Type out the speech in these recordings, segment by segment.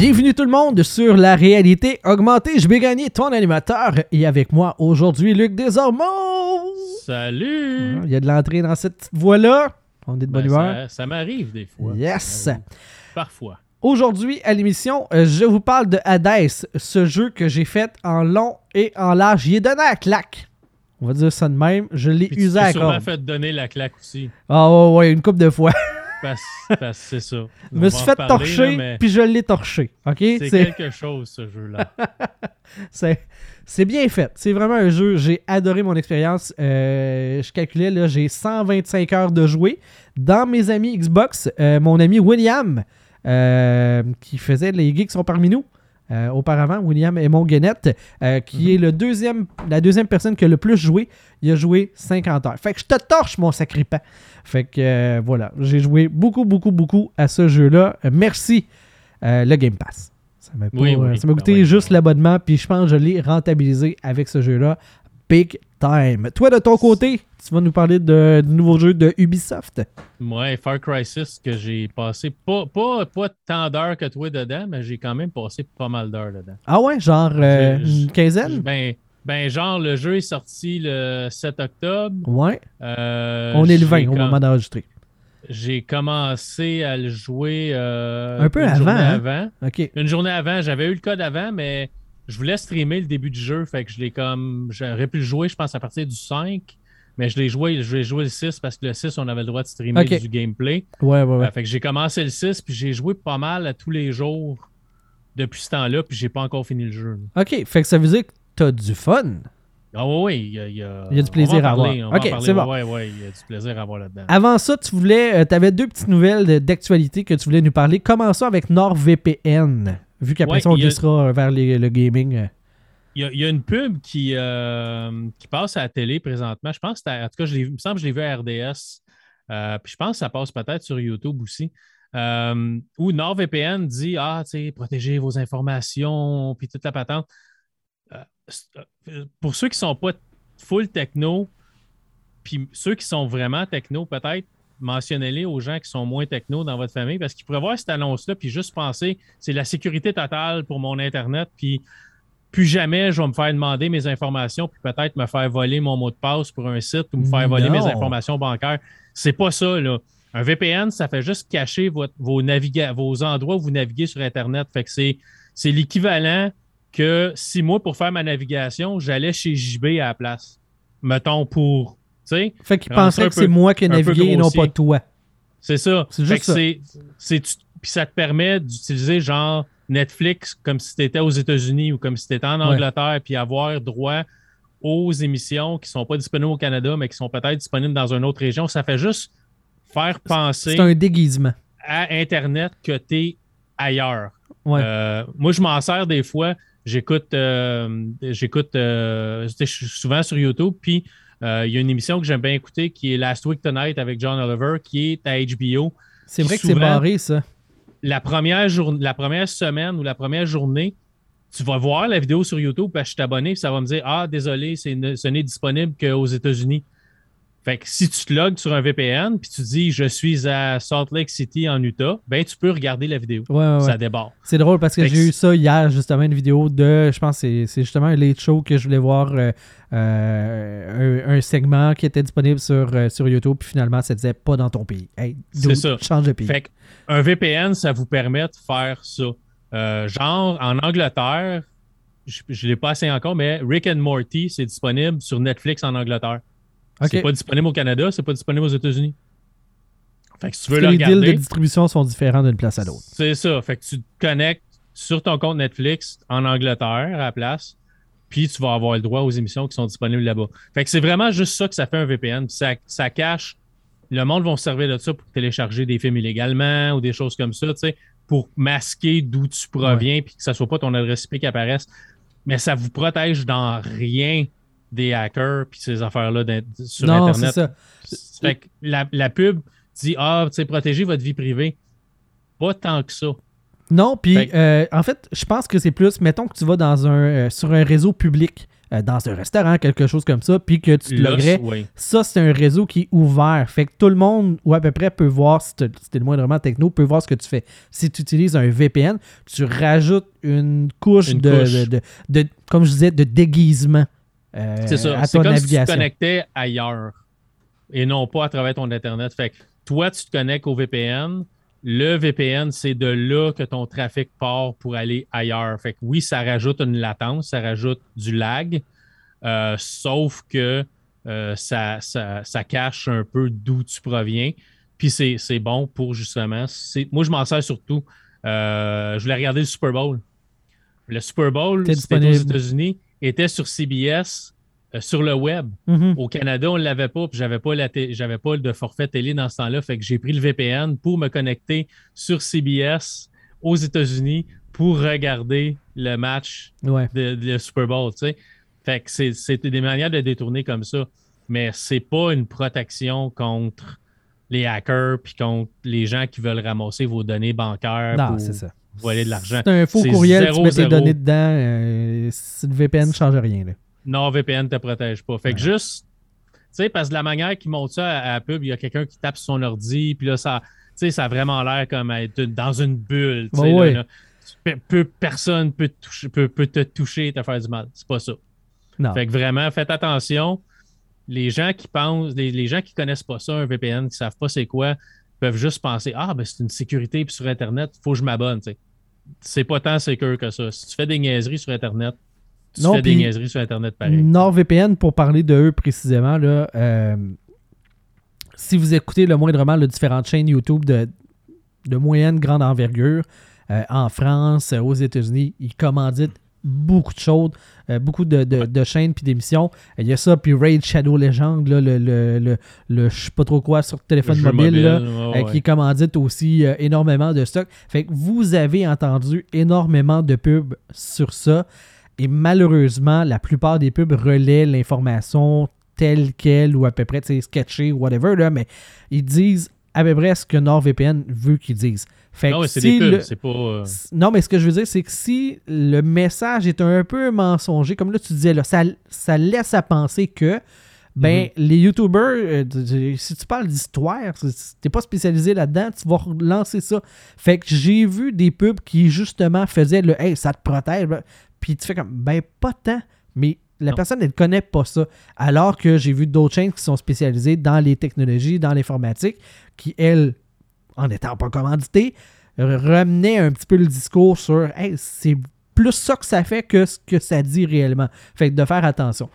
Bienvenue tout le monde sur la réalité augmentée. Je vais gagner ton animateur et avec moi aujourd'hui Luc Desormeaux. Salut! Il y a de l'entrée dans cette petite voie-là. On est de bonne Ben, humeur. ça ça m'arrive des fois. Yes. Parfois. Aujourd'hui à l'émission, euh, je vous parle de Hades, ce jeu que j'ai fait en long et en large. Il est donné à claque. On va dire ça de même. Je l'ai tu usé à sûrement corde. fait donner la claque aussi. Ah ouais, ouais, une couple de fois. Parce, parce que c'est ça. Je me suis fait torcher, là, puis je l'ai torché. OK? C'est quelque chose, ce jeu-là. C'est c'est bien fait. C'est vraiment un jeu. J'ai adoré mon expérience. Euh, je calculais, là, j'ai 125 heures de jouer. Dans mes amis Xbox, euh, mon ami William, euh, qui faisait les geeks sont parmi nous. Euh, auparavant, William Aymon Guenette, euh, qui Mhm. est le deuxième, la deuxième personne qui a le plus joué. Il a joué 50 heures. Fait que je te torche, mon sacripant. Fait que euh, voilà, j'ai joué beaucoup, beaucoup, beaucoup à ce jeu-là. Merci, euh, le Game Pass. Ça m'a Oui, coûté Ah ouais. juste l'abonnement, puis je pense que je l'ai rentabilisé avec ce jeu-là. Big time. Toi, de ton côté, tu vas nous parler de, du nouveau jeu de Ubisoft. Moi, Far Cry 6, que j'ai passé pas, pas, pas tant d'heures que toi dedans, mais j'ai quand même passé pas mal d'heures dedans. Ah ouais, genre euh, une quinzaine? Ben, ben, genre, le jeu est sorti le 7 octobre. Ouais. Euh, On est le 20 j'ai au moment d'enregistrer. J'ai commencé à le jouer euh, Un peu une avant, journée hein? avant. Une journée avant, j'avais eu le code avant, mais je voulais streamer le début du jeu. Fait que je l'ai comme. J'aurais pu le jouer, je pense, à partir du 5. Mais je l'ai joué, je l'ai joué le 6 parce que le 6, on avait le droit de streamer du gameplay. Ouais, ouais, ouais. Euh, fait que j'ai commencé le 6, puis j'ai joué pas mal à tous les jours depuis ce temps-là, puis j'ai pas encore fini le jeu. OK, fait que ça veut dire que t'as du fun. Ah oui, oui, il y a, il y a- Il y a du plaisir à parler, avoir. Ok, c'est bon. Ouais, ouais, il y a du plaisir à avoir là-dedans. Avant ça, tu voulais, tu avais deux petites nouvelles d'actualité que tu voulais nous parler. Commençons avec NordVPN, vu qu'après Ouais, ça, on a- glissera vers les- le gaming. euh. Il y, a, il y a une pub qui, euh, qui passe à la télé présentement. Je pense que en tout cas, je il me semble que je l'ai vu à RDS. Euh, puis je pense que ça passe peut-être sur YouTube aussi. Euh, où NordVPN dit Ah, tu sais, protégez vos informations, puis toute la patente. Euh, euh, pour ceux qui ne sont pas full techno, puis ceux qui sont vraiment techno, peut-être mentionnez-les aux gens qui sont moins techno dans votre famille parce qu'ils pourraient voir cette annonce-là puis juste penser c'est la sécurité totale pour mon Internet, puis plus jamais je vais me faire demander mes informations, puis peut-être me faire voler mon mot de passe pour un site ou me faire voler Non. mes informations bancaires. C'est pas ça, là. Un VPN, ça fait juste cacher votre- vos, naviga- vos endroits où vous naviguez sur Internet. Fait que c'est, c'est l'équivalent que si moi, pour faire ma navigation, j'allais chez JB à la place. Mettons pour. Fait qu'il penserait que c'est moi qui ai navigué et non pas toi. c'est ça. C'est juste ça. Puis ça te permet d'utiliser genre Netflix comme si tu étais aux États-Unis ou comme si tu étais en. Angleterre, puis avoir droit aux émissions qui sont pas disponibles au Canada, mais qui sont peut-être disponibles dans une autre région. Ça fait juste faire penser C'est un déguisement. à Internet que tu es ailleurs. Ouais. Euh, moi, je m'en sers des fois. J'écoute, euh, j'écoute, euh, je suis souvent sur YouTube, puis euh, il y a une émission que j'aime bien écouter qui est Last Week Tonight avec John Oliver, qui est à HBO. c'est vrai que c'est barré, ça. La première, jour- la première semaine ou la première journée, tu vas voir la vidéo sur YouTube parce que je suis abonné, ça va me dire Ah, désolé, c'est ne- ce n'est disponible qu'aux États-Unis. Fait que si tu te logs sur un VPN puis tu dis je suis à Salt Lake City en Utah, ben tu peux regarder la vidéo. Ouais, ouais, ouais. Ça débarque. C'est drôle parce que que j'ai eu ça hier, justement, une vidéo de. Je pense que c'est- c'est justement un late show que je voulais voir euh, euh, un, un segment qui était disponible sur, euh, sur YouTube, puis finalement, ça disait pas dans ton pays. Hey, C'est ça. change de pays. Fait un VPN, ça vous permet de faire ça. Genre, en Angleterre, je ne l'ai pas assez encore, mais Rick and Morty, c'est disponible sur Netflix en Angleterre. Ok. C'est pas disponible au Canada, c'est pas disponible aux États-Unis. Fait que si tu veux Parce que le les deals de distribution sont différents d'une place à l'autre. c'est ça. Fait que tu te connectes sur ton compte Netflix en Angleterre à la place, puis tu vas avoir le droit aux émissions qui sont disponibles là-bas. Fait que c'est vraiment juste ça que ça fait un VPN. Ça, ça cache. Le monde va se servir de ça pour télécharger des films illégalement ou des choses comme ça, tu sais, pour masquer d'où tu proviens puis que ça soit pas ton adresse IP qui apparaisse. Mais ça vous protège dans rien des hackers puis ces affaires-là sur non, c'est Internet. ça. Fait que la, la pub dit Ah, tu sais, protégez votre vie privée. Pas tant que ça. Non, puis Fait euh, en fait, je pense que c'est plus, mettons que tu vas dans un, euh, sur un réseau public euh, dans un restaurant, quelque chose comme ça, puis que tu te oui. ça, c'est un réseau qui est ouvert. Fait que tout le monde, ou à peu près, peut voir, si si t'es le moindrement techno, peut voir ce que tu fais. Si tu utilises un VPN, tu rajoutes une couche, Une de, couche. de- de- de- comme je disais, de déguisement euh, C'est ça. comme si tu te connectais ailleurs et non pas à travers ton Internet. Fait que toi, tu te connectes au VPN. Le VPN, c'est de là que ton trafic part pour aller ailleurs. Fait que oui, ça rajoute une latence, ça rajoute du lag, euh, sauf que euh, ça, ça, ça cache un peu d'où tu proviens. Puis c'est bon pour justement. Moi, je m'en sers surtout. je voulais regarder le Super Bowl. Le Super Bowl, c'était aux. États-Unis, était sur CBS euh, sur le web. Mhm. Au Canada, on ne l'avait pas, puis j'avais pas la té- j'avais pas de forfait télé dans ce temps-là. Fait que j'ai pris le VPN pour me connecter sur CBS aux États-Unis pour regarder le match Ouais. de, Super Bowl. tu sais. Fait que c'est- c'était des manières de détourner comme ça. Mais c'est pas une protection contre les hackers puis contre les gens qui veulent ramasser vos données bancaires Non, c'est ça. Voler de l'argent. C'est un faux courriel, tu zéro, mets tes données dedans. euh, le VPN ne change rien. Là. Non, VPN ne te protège pas. Fait que juste, tu sais, parce que la manière qu'ils montrent ça à, à la pub, il y a quelqu'un qui tape sur son ordi, puis là, ça, tu sais, ça a vraiment l'air comme être dans une bulle. tu sais, Ouais, là, là. Peu- personne peut te, toucher, peut, peut te toucher et te faire du mal. C'est pas ça. Non. Fait que vraiment, faites attention. Les gens qui pensent, les, les gens qui connaissent pas ça, un VPN, qui savent pas c'est quoi, peuvent juste penser Ah, ben c'est une sécurité, puis sur Internet, faut que je m'abonne. C'est pas tant sécure que ça. Si tu fais des niaiseries sur Internet, tu Non, fais des niaiseries sur Internet pareil. NordVPN, pour parler de eux précisément, là, euh, si vous écoutez le moindrement les différentes chaînes YouTube de, de moyenne, grande envergure, euh, en France, euh, aux États-Unis, ils commanditent beaucoup de choses, euh, beaucoup de, de- de chaînes puis d'émissions. Il y a ça, puis Raid Shadow Legend, là, le, le, le, le je sais pas trop quoi sur téléphone mobile, là, euh, ouais. qui commandite aussi euh, énormément de stock. Fait que vous avez entendu énormément de pubs sur ça. Et malheureusement, la plupart des pubs relaient l'information telle qu'elle ou à peu près, tu sais, sketchée ou whatever, là, mais ils disent à peu près ce que NordVPN veut qu'ils disent. Fait Non, c'est si des c'est pas. euh, non, mais ce que je veux dire, c'est que si le message est un peu mensonger, comme là tu disais, là, ça, ça laisse à penser que ben, Mhm. les YouTubers, euh, si tu parles d'histoire, si t'es pas spécialisé là-dedans, tu vas lancer ça. Fait que j'ai vu des pubs qui justement faisaient le Hey, ça te protège. ben, Puis tu fais comme Ben, pas tant. Mais la Non. personne, elle ne connaît pas ça. Alors que j'ai vu d'autres chaînes qui sont spécialisées dans les technologies, dans l'informatique, qui, elles, en étant pas commanditées, ramenaient un petit peu le discours sur Hey, c'est plus ça que ça fait que ce que ça dit réellement. Fait que de faire attention.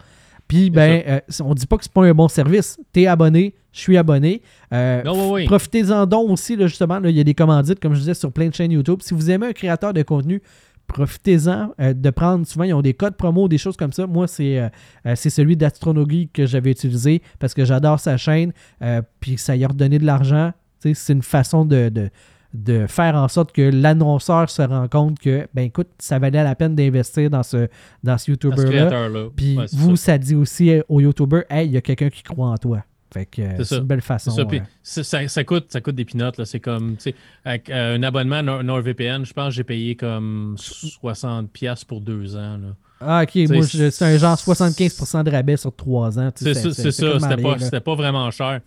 Puis, ben, euh, on dit pas que c'est pas un bon service. T'es abonné, je suis abonné. Euh, Non, oui, oui. Profitez-en donc aussi, là, justement. là, Il y a des commandites, comme je disais, sur plein de chaînes YouTube. Si vous aimez un créateur de contenu, profitez-en euh, de prendre. Souvent, ils ont des codes promo, des choses comme ça. Moi, c'est euh, euh, c'est celui d'Astronogie que j'avais utilisé parce que j'adore sa chaîne. euh, puis ça y a redonné de l'argent. C'est une façon de, de, de faire en sorte que l'annonceur se rend compte que, ben écoute, ça valait la peine d'investir dans ce, dans ce YouTuber-là. Puis Ouais, vous, ça. ça. dit aussi aux YouTubers, hey, il y a quelqu'un qui croit en toi. Fait que euh, C'est une belle façon. ça, puis euh, ça, ça- coûte, ça coûte des pinottes. là. C'est comme, avec euh, un abonnement Nord- NordVPN, je pense que j'ai payé comme 60$ piastres pour deux ans. là. Ah, ok, C'est- moi, c'est un genre 75% de rabais sur 3 ans. C'est ça, C'était pas, pas vraiment cher.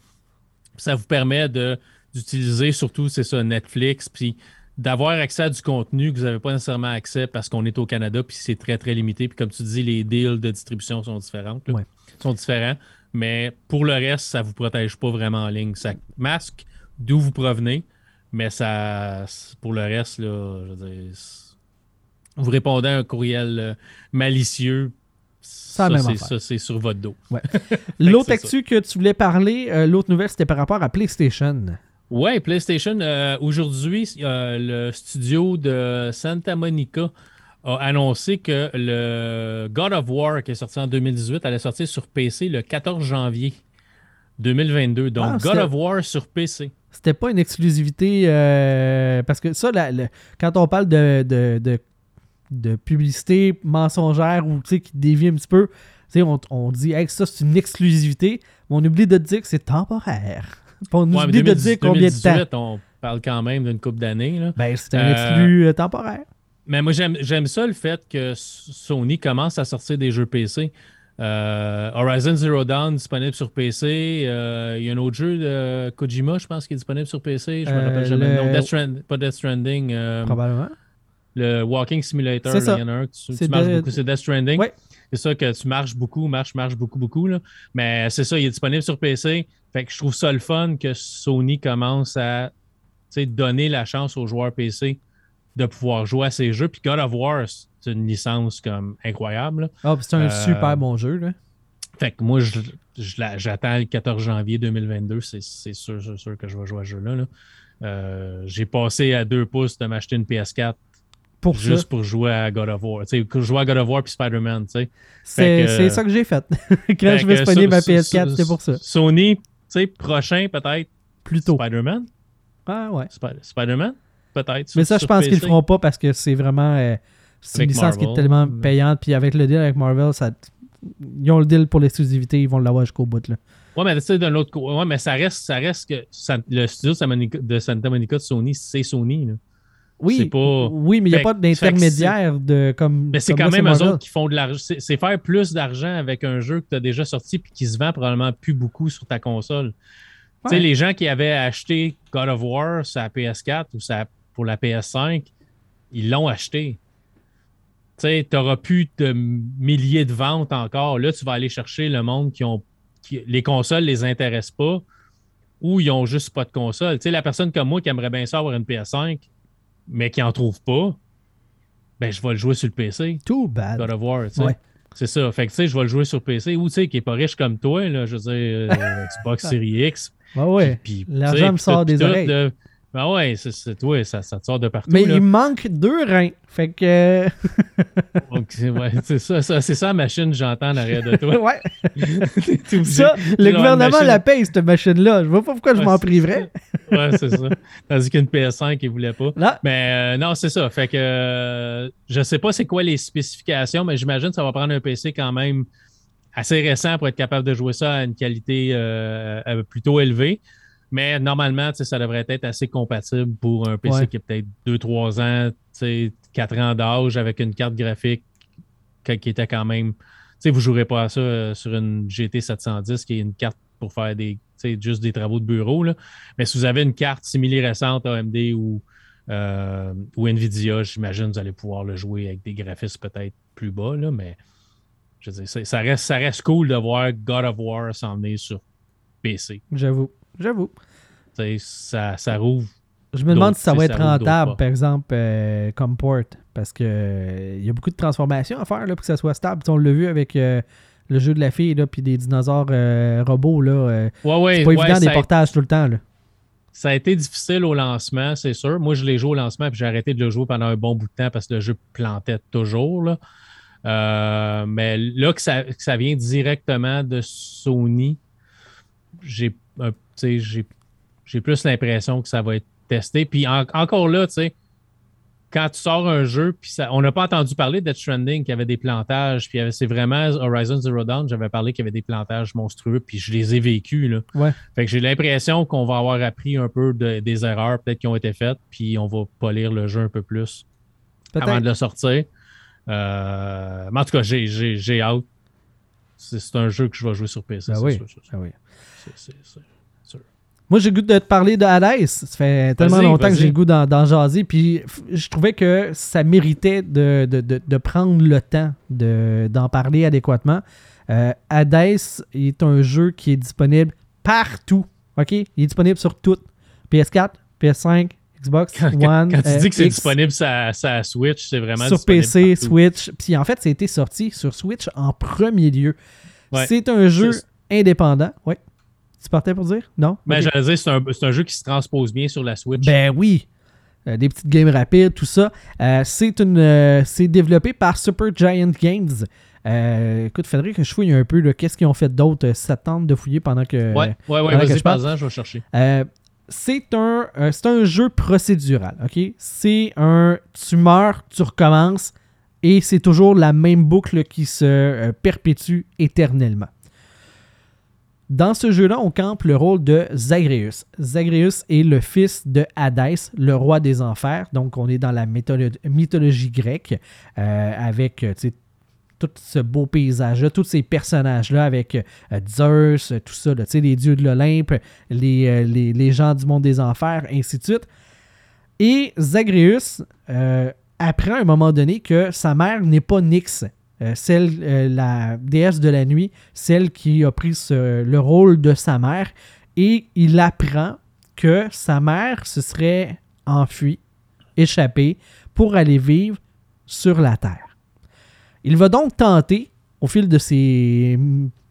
Ça vous permet d'utiliser surtout, c'est ça, Netflix, puis d'avoir accès à du contenu que vous n'avez pas nécessairement accès parce qu'on est au Canada, puis c'est très, très limité. Puis comme tu dis, les deals de distribution sont différentes. là. Ouais. sont différents. Mais pour le reste, ça ne vous protège pas vraiment en ligne. Ça masque d'où vous provenez, mais ça, pour le reste, là, je veux dire, vous répondez à un courriel euh, malicieux. Ça, Ça, c'est sur votre dos. L'autre actu que tu voulais parler, euh, l'autre nouvelle, c'était par rapport à PlayStation. Ouais, PlayStation, euh, aujourd'hui, euh, le studio de Santa Monica a annoncé que le God of War, qui est sorti en 2018, allait sortir sur PC le 14 janvier 2022. Donc, Ah, God c'était- of War sur PC. C'était pas une exclusivité euh, parce que ça, la- quand on parle de, de, de, de publicité mensongère ou qui dévie un petit peu, on, on dit hey, ça c'est une exclusivité, mais on oublie de dire que c'est temporaire. On Ouais, oublie de 2010 dire combien de temps. 2018, on parle quand même d'une coupe d'années. Ben, c'est un Euh, exclu euh, temporaire. Mais moi, j'aime ça le fait que Sony commence à sortir des jeux PC. Euh, Horizon Zero Dawn disponible sur PC. Euh, il y a un autre jeu de Kojima, je pense, qui est disponible sur PC. Je me Euh, rappelle jamais. le- Non, Death Strand- pas Death Stranding. euh, Probablement. le Walking Simulator, C'est là, ça. il y en a un que tu, marches de- beaucoup, c'est Death Stranding. Ouais. C'est ça que tu marches beaucoup, marches, marches beaucoup, beaucoup. Là. Mais c'est ça, il est disponible sur PC. Fait que je trouve ça le fun que Sony commence à donner la chance aux joueurs PC de pouvoir jouer à ces jeux. Puis God of War, c'est une licence comme incroyable. Ah, puis c'est un Euh, super bon jeu, là. Fait que moi, je, je j'attends le 14 janvier 2022. C'est, c'est sûr, sûr, sûr que je vais jouer à ce jeu-là. là. Euh, j'ai passé à deux pouces de m'acheter une PS4 Pour juste ça. pour jouer à God of War. Tu sais, jouer à God of War puis Spider-Man, tu sais. C'est c'est ça que j'ai fait. Quand je vais spawner ma so- PS4, so- c'était pour ça. Sony, tu sais, prochain peut-être Plutôt. Spider-Man? Ah ouais. Spi- Spider-man, peut-être. Mais sur- ça, je pense qu'ils le feront pas parce que c'est vraiment. euh, c'est une licence qui est tellement payante. Puis avec le deal avec Marvel, ça, ils ont le deal pour l'exclusivité. Ils vont l'avoir jusqu'au bout. Là. Ouais, mais tu d'un autre côté, ouais, mais ça reste, ça reste que ça- le studio de Santa Monica de, Sony, c'est Sony. là. Oui, pas- oui mais il n'y a pas d'intermédiaire de comme. Mais c'est quand là, même eux autres qui font de l'argent. C'est faire plus d'argent avec un jeu que tu as déjà sorti puis qui se vend probablement plus beaucoup sur ta console. Tu sais, les gens qui avaient acheté God of War sur la PS4 ou la- pour la PS5, ils l'ont acheté. Tu sais, tu n'auras plus de milliers de ventes encore. Là, tu vas aller chercher le monde qui ont. qui- les consoles les intéressent pas ou ils ont juste pas de console. Tu sais, la personne comme moi qui aimerait bien ça avoir une PS5, mais qui en trouve pas, ben je vais le jouer sur le PC. Too bad. God of War, tu sais. Ouais. C'est ça. Fait que, tu sais, je vais le jouer sur PC ou, tu sais, qui est pas riche comme toi, là, je veux dire, euh, Xbox Series X. Ouais, ouais. L'argent me sort tout, des tout, oreilles. Ben ouais, c'est, toi, ça, ça te sort de partout. Mais là. il manque deux reins. Fait que. Donc, c'est, ouais, c'est ça, ça- c'est ça la machine que j'entends en arrière de toi. ouais. Obligé Ça, le gouvernement machine. la paye, cette machine-là. Je vois pas pourquoi je Ouais, m'en priverais. Ouais, c'est ça. Tandis qu'une PS5, ils voulaient pas. Là, Mais euh, non, c'est ça. Fait que euh, je sais pas c'est quoi les spécifications, mais j'imagine que ça va prendre un PC quand même assez récent pour être capable de jouer ça à une qualité euh, euh, plutôt élevée. Mais normalement, ça devrait être assez compatible pour un PC Ouais. qui a peut-être 2-3 ans, tu sais, 4 ans d'âge avec une carte graphique qui était quand même. Vous ne jouerez pas à ça euh, sur une GT 710 qui est une carte pour faire des, juste des travaux de bureau. Là. Mais si vous avez une carte simili récente AMD ou, euh, ou Nvidia, j'imagine que vous allez pouvoir le jouer avec des graphismes peut-être plus bas. Là, mais je veux dire, ça, reste, ça reste cool de voir God of War s'emmener sur PC. j'avoue. J'avoue. Ça, ça rouvre. Je me demande si ça va être ça rentable, par exemple, euh, comme port. Parce que euh, il y a beaucoup de transformations à faire là, pour que ça soit stable. On l'a vu avec euh, le jeu de la fille, là, puis des dinosaures euh, robots. Là, euh, Ouais, ouais, c'est pas ouais, évident des a- portages tout le temps. Là. Ça a été difficile au lancement, c'est sûr. Moi, je l'ai joué au lancement, puis j'ai arrêté de le jouer pendant un bon bout de temps parce que le jeu plantait toujours. là. Euh, mais là que ça, que ça vient directement de Sony, j'ai un- sais, j'ai j'ai plus l'impression que ça va être testé. Puis en- encore là, tu sais, quand tu sors un jeu, puis ça, on n'a pas entendu parler de Death Stranding, qu'il y avait des plantages, puis c'est vraiment Horizon Zero Dawn, j'avais parlé qu'il y avait des plantages monstrueux, puis je les ai vécus. Là. Ouais. Fait que j'ai l'impression qu'on va avoir appris un peu de- des erreurs peut-être qui ont été faites, puis on va polir le jeu un peu plus avant de le sortir. Euh, mais en tout cas, j'ai, j'ai, j'ai hâte. C'est, un jeu que je vais jouer sur PC. Ben c'est oui. sûr. Ah oui. Moi, j'ai le goût de te parler de Hades. Ça fait tellement longtemps que j'ai le goût d'en, jaser. Puis je trouvais que ça méritait de, de- de- de prendre le temps de, d'en parler adéquatement. Euh, Hades est un jeu qui est disponible partout. OK? Il est disponible sur toutes. PS4, PS5, Xbox Quand, One. quand tu euh, dis que c'est X, disponible sur sa Switch, c'est vraiment sur PC, partout. Switch. Puis en fait, ça a été sorti sur Switch en premier lieu. Ouais. C'est un jeu indépendant. Oui. Tu partais pour dire? Non? Ben, j'allais dire, c'est un, c'est un jeu qui se transpose bien sur la Switch. Ben oui. Euh, des petites games rapides, tout ça. Euh, c'est une, euh, c'est développé par Super Giant Games. Écoute, faudrait que je fouille un peu. Qu'est-ce qu'ils ont fait d'autre? Ça tente de fouiller pendant que. ouais, ouais, ouais, vas-y, je je vais chercher. C'est un, c'est un jeu procédural, ok? C'est un tu meurs, tu recommences, et c'est toujours la même boucle qui se perpétue éternellement. Dans ce jeu-là, on campe le rôle de Zagreus. Zagreus est le fils de Hadès, le roi des enfers. Donc, on est dans la mythologie grecque euh, avec tout ce beau paysage-là, tous ces personnages-là avec euh, Zeus, tout ça, les dieux de l'Olympe, les, les, gens du monde des enfers, ainsi de suite. Et Zagreus apprend à un moment donné que sa mère n'est pas Nyx, euh, celle, euh, la déesse de la nuit, celle qui a pris le rôle de sa mère, et il apprend que sa mère se serait enfuie, échappée, pour aller vivre sur la Terre. Il va donc tenter, au fil de ses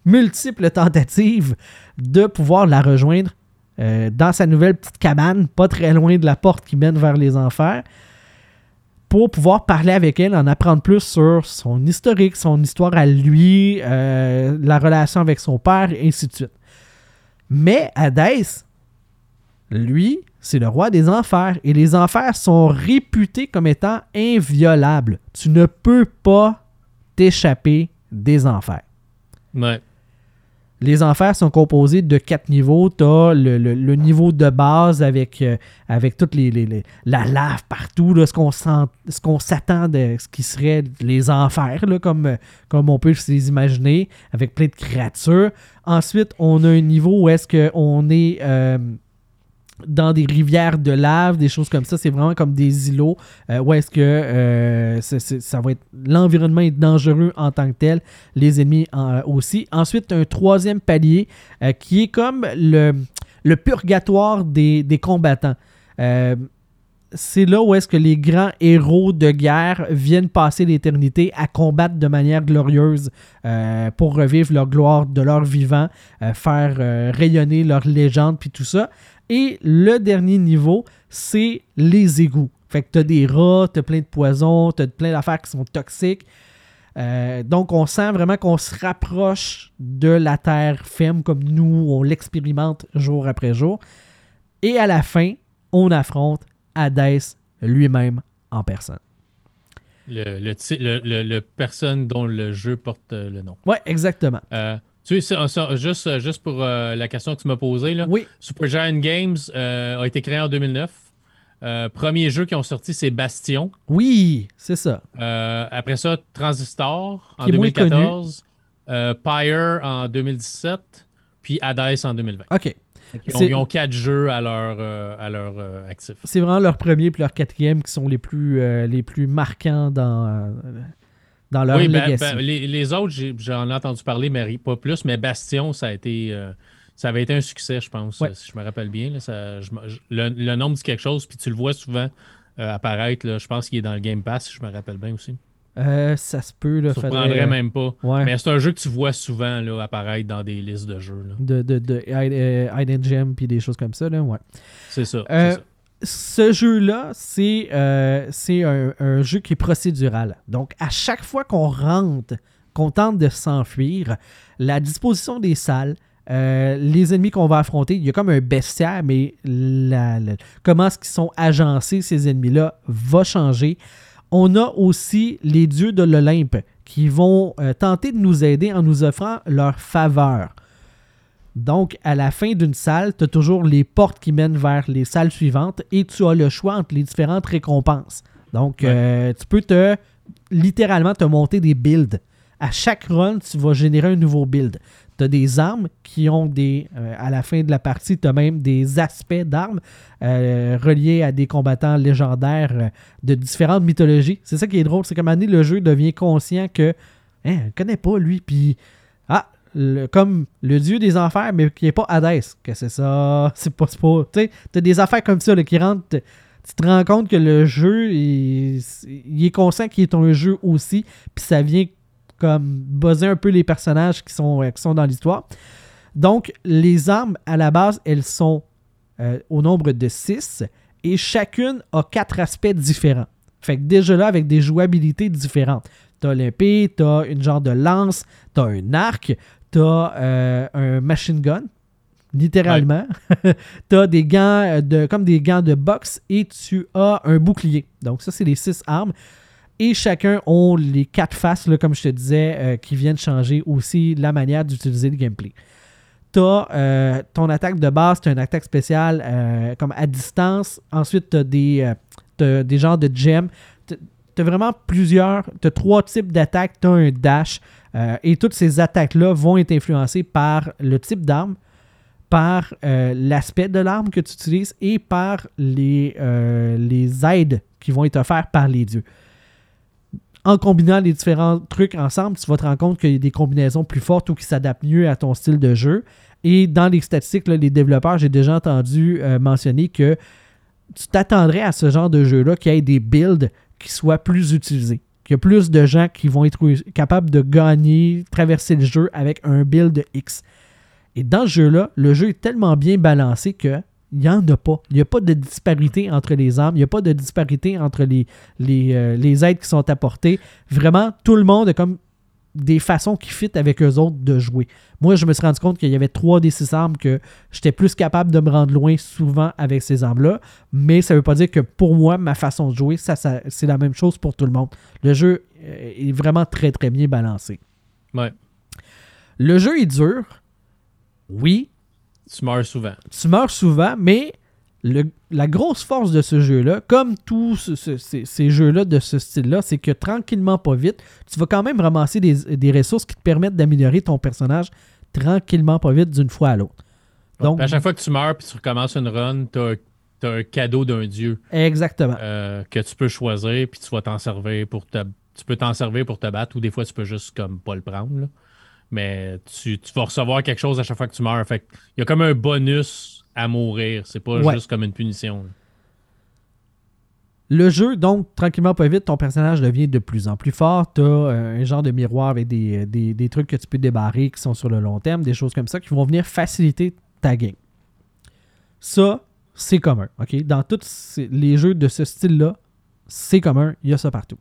multiples tentatives, de pouvoir la rejoindre euh, dans sa nouvelle petite cabane, pas très loin de la porte qui mène vers les enfers pour pouvoir parler avec elle, en apprendre plus sur son historique, son histoire à lui, euh, la relation avec son père, et ainsi de suite. Mais Hadès, lui, c'est le roi des enfers, et les enfers sont réputés comme étant inviolables. Tu ne peux pas t'échapper des enfers. Ouais. Les enfers sont composés de quatre niveaux. Tu as le, niveau de base avec, euh, avec toute les, la lave partout, là, ce qu'on s'attend de ce qui serait les enfers, là, comme, comme on peut les imaginer, avec plein de créatures. Ensuite, on a un niveau où est-ce qu'on est, euh, dans des rivières de lave, des choses comme ça. C'est vraiment comme des îlots euh, où est-ce que euh, ça va être l'environnement est dangereux en tant que tel, les ennemis aussi. Ensuite, un troisième palier euh, qui est comme le, le purgatoire des, combattants. c'est là où est-ce que les grands héros de guerre viennent passer l'éternité à combattre de manière glorieuse pour revivre leur gloire de leur vivant, faire rayonner leur légende, puis tout ça. Et le dernier niveau, c'est les égouts. Fait que t'as des rats, t'as plein de poisons, t'as plein d'affaires qui sont toxiques. Euh, donc, on sent vraiment qu'on se rapproche de la terre ferme comme nous, on l'expérimente jour après jour. Et à la fin, on affronte Hadès lui-même en personne. Le, le, personne dont le jeu porte le nom. Ouais, exactement. Euh, tu sais, juste, juste pour euh, la question que tu m'as posée, là, oui. Supergiant Games euh, a été créé en 2009. Euh, premier jeu qui ont sorti, c'est Bastion. Oui, c'est ça. après ça, Transistor en 2014. Pyre en 2017. Puis Hades en 2020. OK. Ils ont, quatre jeux à leur, à leur actif. C'est vraiment leur premier et leur quatrième qui sont les plus, les plus marquants dans, dans leur oui, ben, ben, les, autres, j'en ai, entendu parler, mais pas plus. Mais Bastion, ça a été. Euh, ça avait été un succès, je pense, si je me rappelle bien. le, nom dit quelque chose, puis tu le vois souvent euh, apparaître. je pense qu'il est dans le Game Pass, si je me rappelle bien aussi. Euh, ça se peut. Là, ça ne faudrait... même pas. Mais c'est un jeu que tu vois souvent là, apparaître dans des listes de jeux. De, de, de Hide, Gem puis des choses comme ça. Là, ouais. C'est ça, ça ce jeu-là, c'est euh, un, jeu qui est procédural. Donc, à chaque fois qu'on rentre, qu'on tente de s'enfuir, la disposition des salles, euh, les ennemis qu'on va affronter, il y a comme un bestiaire, mais comment est-ce qu'ils sont agencés, ces ennemis-là, va changer. On a aussi les dieux de l'Olympe qui vont euh, tenter de nous aider en nous offrant leur faveur. Donc, à la fin d'une salle, tu as toujours les portes qui mènent vers les salles suivantes et tu as le choix entre les différentes récompenses. Donc, euh, tu peux te littéralement te monter des builds. À chaque run, tu vas générer un nouveau build. Tu as des armes qui ont des. Euh, à la fin de la partie, tu as même des aspects d'armes euh, reliés à des combattants légendaires de différentes mythologies. C'est ça qui est drôle, c'est qu'à un moment donné, le jeu devient conscient que. Hein, ne connaît pas lui, puis. Ah, comme le dieu des enfers, mais qui n'est pas Hadès. Que c'est ça. C'est pas. pas tu as des affaires comme ça qui rentrent. Tu te rends compte que le jeu, il, est conscient qu'il est un jeu aussi. Puis ça vient comme buzzer un peu les personnages qui sont, qui sont dans l'histoire. Donc, les armes, à la base, elles sont euh, au nombre de 6 et chacune a quatre aspects différents. Fait que déjà là, avec des jouabilités différentes. T'as l'épée, t'as une genre de lance, t'as un arc, t'as euh, un machine gun, littéralement. tu as des gants euh, de, comme des gants de boxe et tu as un bouclier. Donc, ça, c'est les six armes. Et chacun ont les quatre faces, comme je te disais, euh, qui viennent changer aussi la manière d'utiliser le gameplay. tu as ton attaque de base, tu as une attaque spéciale euh, comme à distance. Ensuite, tu as des, t'as des genres de gems. Tu as vraiment plusieurs, tu as trois types d'attaques, tu as un dash. Euh, et toutes ces attaques-là vont être influencées par le type d'arme, par euh, l'aspect de l'arme que tu utilises et par les, euh, les aides qui vont être offertes par les dieux. En combinant les différents trucs ensemble, tu vas te rendre compte qu'il y a des combinaisons plus fortes ou qui s'adaptent mieux à ton style de jeu. Et dans les statistiques, les développeurs, j'ai déjà entendu mentionner que tu t'attendrais à ce genre de jeu-là qu'il y ait des builds qui soient plus utilisés. Qu'il y a plus de gens qui vont être capables de gagner, traverser le jeu avec un build X. Et dans ce jeu-là, le jeu est tellement bien balancé que il n'y en a pas. Il n'y a pas de disparité entre les armes. Il n'y a pas de disparité entre les, euh, les aides qui sont apportées. Vraiment, tout le monde a comme des façons qui fit avec eux autres de jouer. Moi, je me suis rendu compte qu'il y avait trois des six armes que j'étais plus capable de me rendre loin souvent avec ces armes-là. Mais ça ne veut pas dire que pour moi, ma façon de jouer, ça, ça c'est la même chose pour tout le monde. Le jeu euh, est vraiment très, très bien balancé. Ouais. Le jeu est dur. Oui, Tu meurs souvent. tu meurs souvent, mais le- la grosse force de ce jeu-là, comme tous ce- ce- ces, ces jeux-là de ce style-là, c'est que tranquillement, pas vite, tu vas quand même ramasser des, des ressources qui te permettent d'améliorer ton personnage tranquillement, pas vite, d'une fois à l'autre. Donc, à chaque fois que tu meurs puis tu recommences une run, tu as, un cadeau d'un dieu exactement. euh, que tu peux choisir puis tu vas t'en servir pour te. Tu peux t'en servir pour te battre ou des fois tu peux juste comme pas le prendre. là. Mais tu, tu vas recevoir quelque chose à chaque fois que tu meurs. Fait il y a comme un bonus à mourir. C'est pas Ouais. juste comme une punition. Le jeu, donc, tranquillement, pas vite, ton personnage devient de plus en plus fort. Tu as un genre de miroir avec des, des- des trucs que tu peux débarrer qui sont sur le long terme, des choses comme ça qui vont venir faciliter ta game. Ça, c'est commun. ok? Dans tous les jeux de ce style-là, c'est commun. Il y a ça partout.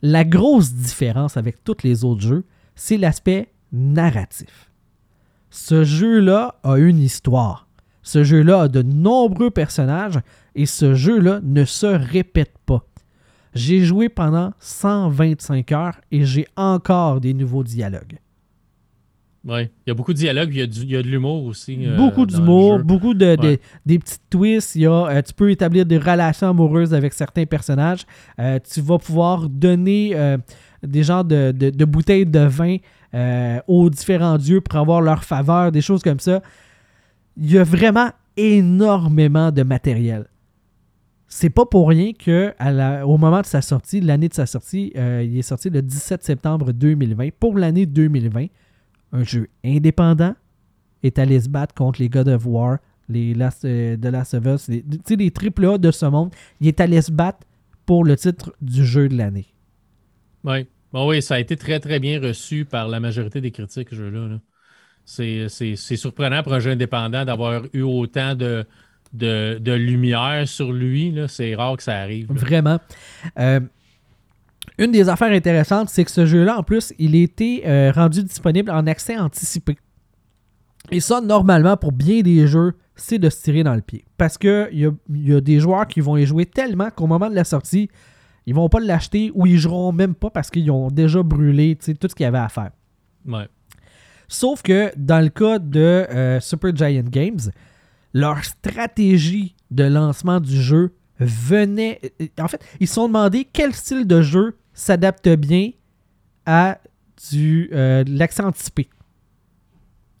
La grosse différence avec tous les autres jeux, c'est l'aspect narratif. Ce jeu-là a une histoire. Ce jeu-là a de nombreux personnages et ce jeu-là ne se répète pas. J'ai joué pendant 125 heures et j'ai encore des nouveaux dialogues. Ouais. Il y a beaucoup de dialogues, il y a, du- il y a de l'humour aussi. euh, beaucoup d'humour, beaucoup de, Ouais. des petits twists. Il y a, euh, tu peux établir des relations amoureuses avec certains personnages. Euh, tu vas pouvoir donner des genres de, de- de bouteilles de vin euh, aux différents dieux pour avoir leur faveur, des choses comme ça. Il y a vraiment énormément de matériel. C'est pas pour rien que au moment de sa sortie, l'année de sa sortie, euh, il est sorti le 17 septembre 2020. Pour l'année 2020, un jeu indépendant est allé se battre contre les God of War, les Last, euh, The Last of Us, les, les AAA de ce monde. Il est allé se battre pour le titre du jeu de l'année. Ouais. Oui, ça a été très, très bien reçu par la majorité des critiques, ce jeu-là. là. C'est surprenant pour un jeu indépendant d'avoir eu autant de, de, de lumière sur lui. C'est rare que ça arrive. Vraiment. Euh, une des affaires intéressantes, c'est que ce jeu-là, en plus, il a été euh, rendu disponible en accès anticipé. Et ça, normalement, pour bien des jeux, c'est de se tirer dans le pied. Parce qu'il y a, y a des joueurs qui vont y jouer tellement qu'au moment de la sortie, ils vont pas l'acheter ou ils joueront même pas parce qu'ils ont déjà brûlé tout ce qu'il y avait à faire. Ouais. Sauf que dans le cas de euh, Super Giant Games, leur stratégie de lancement du jeu venait. euh, En fait, ils se sont demandé quel style de jeu s'adapte bien à du, euh, l'accès anticipé.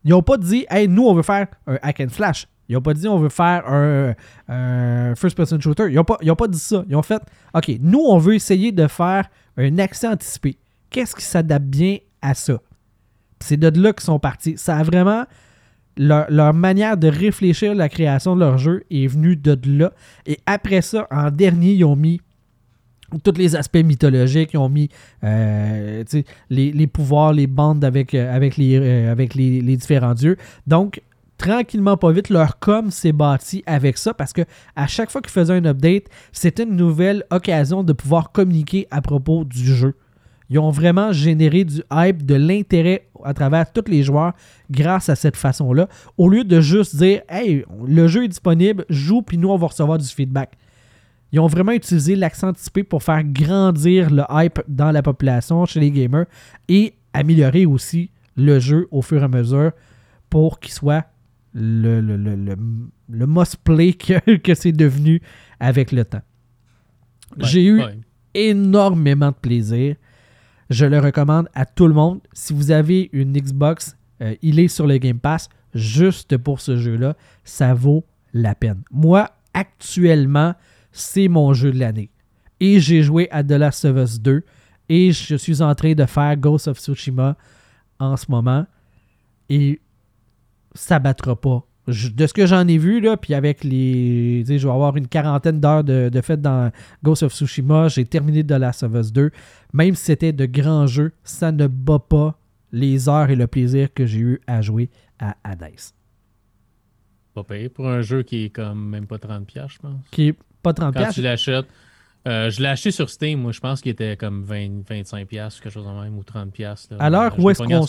Ils n'ont pas dit, hey, nous, on veut faire un hack and slash. Ils n'ont pas dit, on veut faire un, first-person shooter. Ils n'ont pas, pas dit ça. Ils ont fait, OK, nous, on veut essayer de faire un accès anticipé. Qu'est-ce qui s'adapte bien à ça? C'est de là qu'ils sont partis. Ça a vraiment. Leur, manière de réfléchir la création de leur jeu est venue de là. Et après ça, en dernier, ils ont mis tous les aspects mythologiques. Ils ont mis euh, les, pouvoirs, les bandes avec, euh, avec, les, euh, avec les différents dieux. Donc, tranquillement, pas vite, leur com s'est bâti avec ça parce que à chaque fois qu'ils faisaient un update, c'était une nouvelle occasion de pouvoir communiquer à propos du jeu. Ils ont vraiment généré du hype, de l'intérêt à travers tous les joueurs grâce à cette façon-là, au lieu de juste dire Hey, le jeu est disponible, joue, puis nous, on va recevoir du feedback. Ils ont vraiment utilisé l'accent anticipé pour faire grandir le hype dans la population, chez les gamers, et améliorer aussi le jeu au fur et à mesure pour qu'il soit le, le, le, le, le must-play que, que c'est devenu avec le temps. Ouais, J'ai eu ouais. énormément de plaisir. Je le recommande à tout le monde. Si vous avez une Xbox, euh, il est sur le Game Pass juste pour ce jeu-là. Ça vaut la peine. Moi, actuellement, c'est mon jeu de l'année. Et j'ai joué à The Last of Us 2 et je suis en train de faire Ghost of Tsushima en ce moment. Et ça battra pas. Je- de ce que j'en ai vu, là, puis avec les. Je vais avoir une quarantaine d'heures de, de fait dans Ghost of Tsushima. J'ai terminé The Last of Us 2. Même si c'était de grands jeux, ça ne bat pas les heures et le plaisir que j'ai eu à jouer à Hades. Pas payé pour un jeu qui est comme même pas 30$, piastres, je pense. Qui est pas 30$. Quand tu l'achètes. euh, je l'ai acheté sur Steam, moi je pense qu'il était comme 20, 25$ piastres, quelque chose de même, ou 30$. piastres, là. Alors, Je où est-ce en qu'on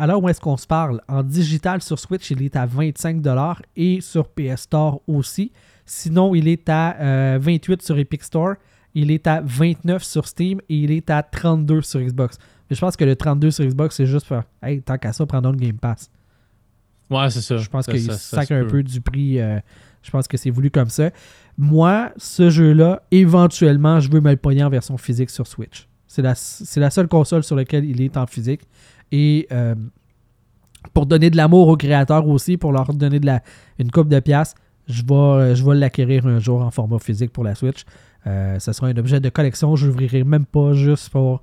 spécial. Alors, où est-ce qu'on se parle? En digital sur Switch, il est à 25$ et sur PS Store aussi. Sinon, il est à euh, 28$ sur Epic Store. Il est à 29$ sur Steam et il est à 32$ sur Xbox. Mais je pense que le 32$ sur Xbox, c'est juste pour Hey, tant qu'à ça, prends donc le Game Pass. Ouais, c'est ça. Je pense qu'il ça- ça sac se un peut. peu du prix. euh, je pense que c'est voulu comme ça. Moi, ce jeu-là, éventuellement, je veux me le pogner en version physique sur Switch. C'est la, c'est la seule console sur laquelle il est en physique. Et euh, pour donner de l'amour aux créateurs aussi, pour leur donner de la, une coupe de pièces, je vais, euh, je vais l'acquérir un jour en format physique pour la Switch. Euh, ce sera un objet de collection. Je l'ouvrirai même pas juste pour.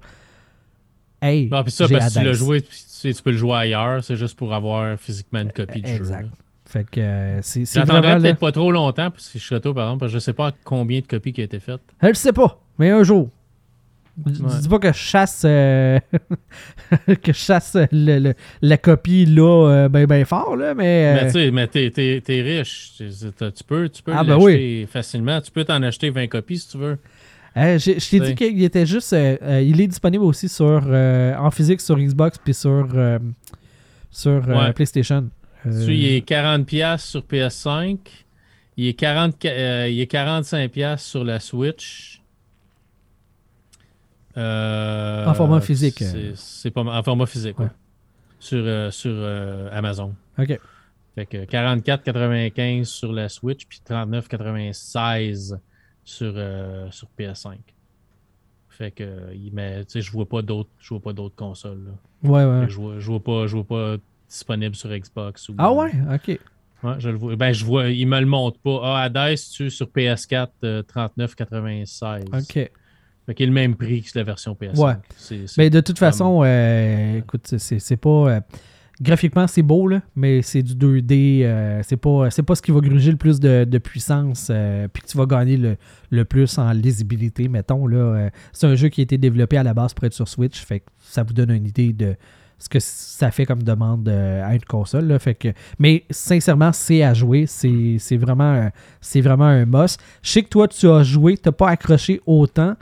Hey, Non, puis ça, parce que tu l'as joué, tu, peux le jouer ailleurs, c'est juste pour avoir physiquement une copie du Exact. jeu. là. Fait que euh, c'est là- peut-être pas trop longtemps, parce que je serais tôt, par exemple, parce que je sais pas combien de copies qui a été faites. Je le sais pas, mais un jour. Je Ouais. dis pas que je chasse euh, que je chasse le- le- la copie là euh, ben ben fort là, mais, Mais euh, tu sais, mais t'es, t'es- t'es riche. Tu peux, tu peux Ah, ben l'acheter facilement. Tu peux t'en acheter 20 copies si tu veux. je t'ai dit qu'il était juste il est disponible aussi sur en physique sur Xbox puis sur sur Ouais. PlayStation. Il est 40$ piastres sur PS5. Il est, 40, euh, il est 45$ piastres sur la Switch. Euh, En format physique. C'est, pas, en format physique, ouais. Ouais. Sur, euh, sur euh, Amazon. OK. Fait que 44,95 sur la Switch, puis 39,96 sur, sur PS5. Fait que, tu sais, je vois pas d'autres, je vois pas d'autres consoles. là. Ouais ouais. Je vois, je vois pas, je vois pas disponible sur Xbox. Ou, Ah ouais, OK. Ouais, je le vois. Ben, je vois, il me le montre pas. Ah, Hades, tu sur PS4, euh, 39,96. OK. Fait qu'il est le même prix que la version PS5. Ouais. Mais de toute façon, euh, écoute, c'est- pas. euh, graphiquement, c'est beau, là, mais c'est du 2D. euh, c'est pas, c'est pas ce qui va gruger le plus de, de puissance, euh, puis que tu vas gagner le, le plus en lisibilité, mettons. Là, c'est un jeu qui a été développé à la base pour être sur Switch, fait que ça vous donne une idée de ce que ça fait comme demande à une console. Là, fait que, mais sincèrement, c'est à jouer. C'est c'est vraiment, c'est vraiment un must. Je sais que toi, tu as joué, tu n'as pas accroché autant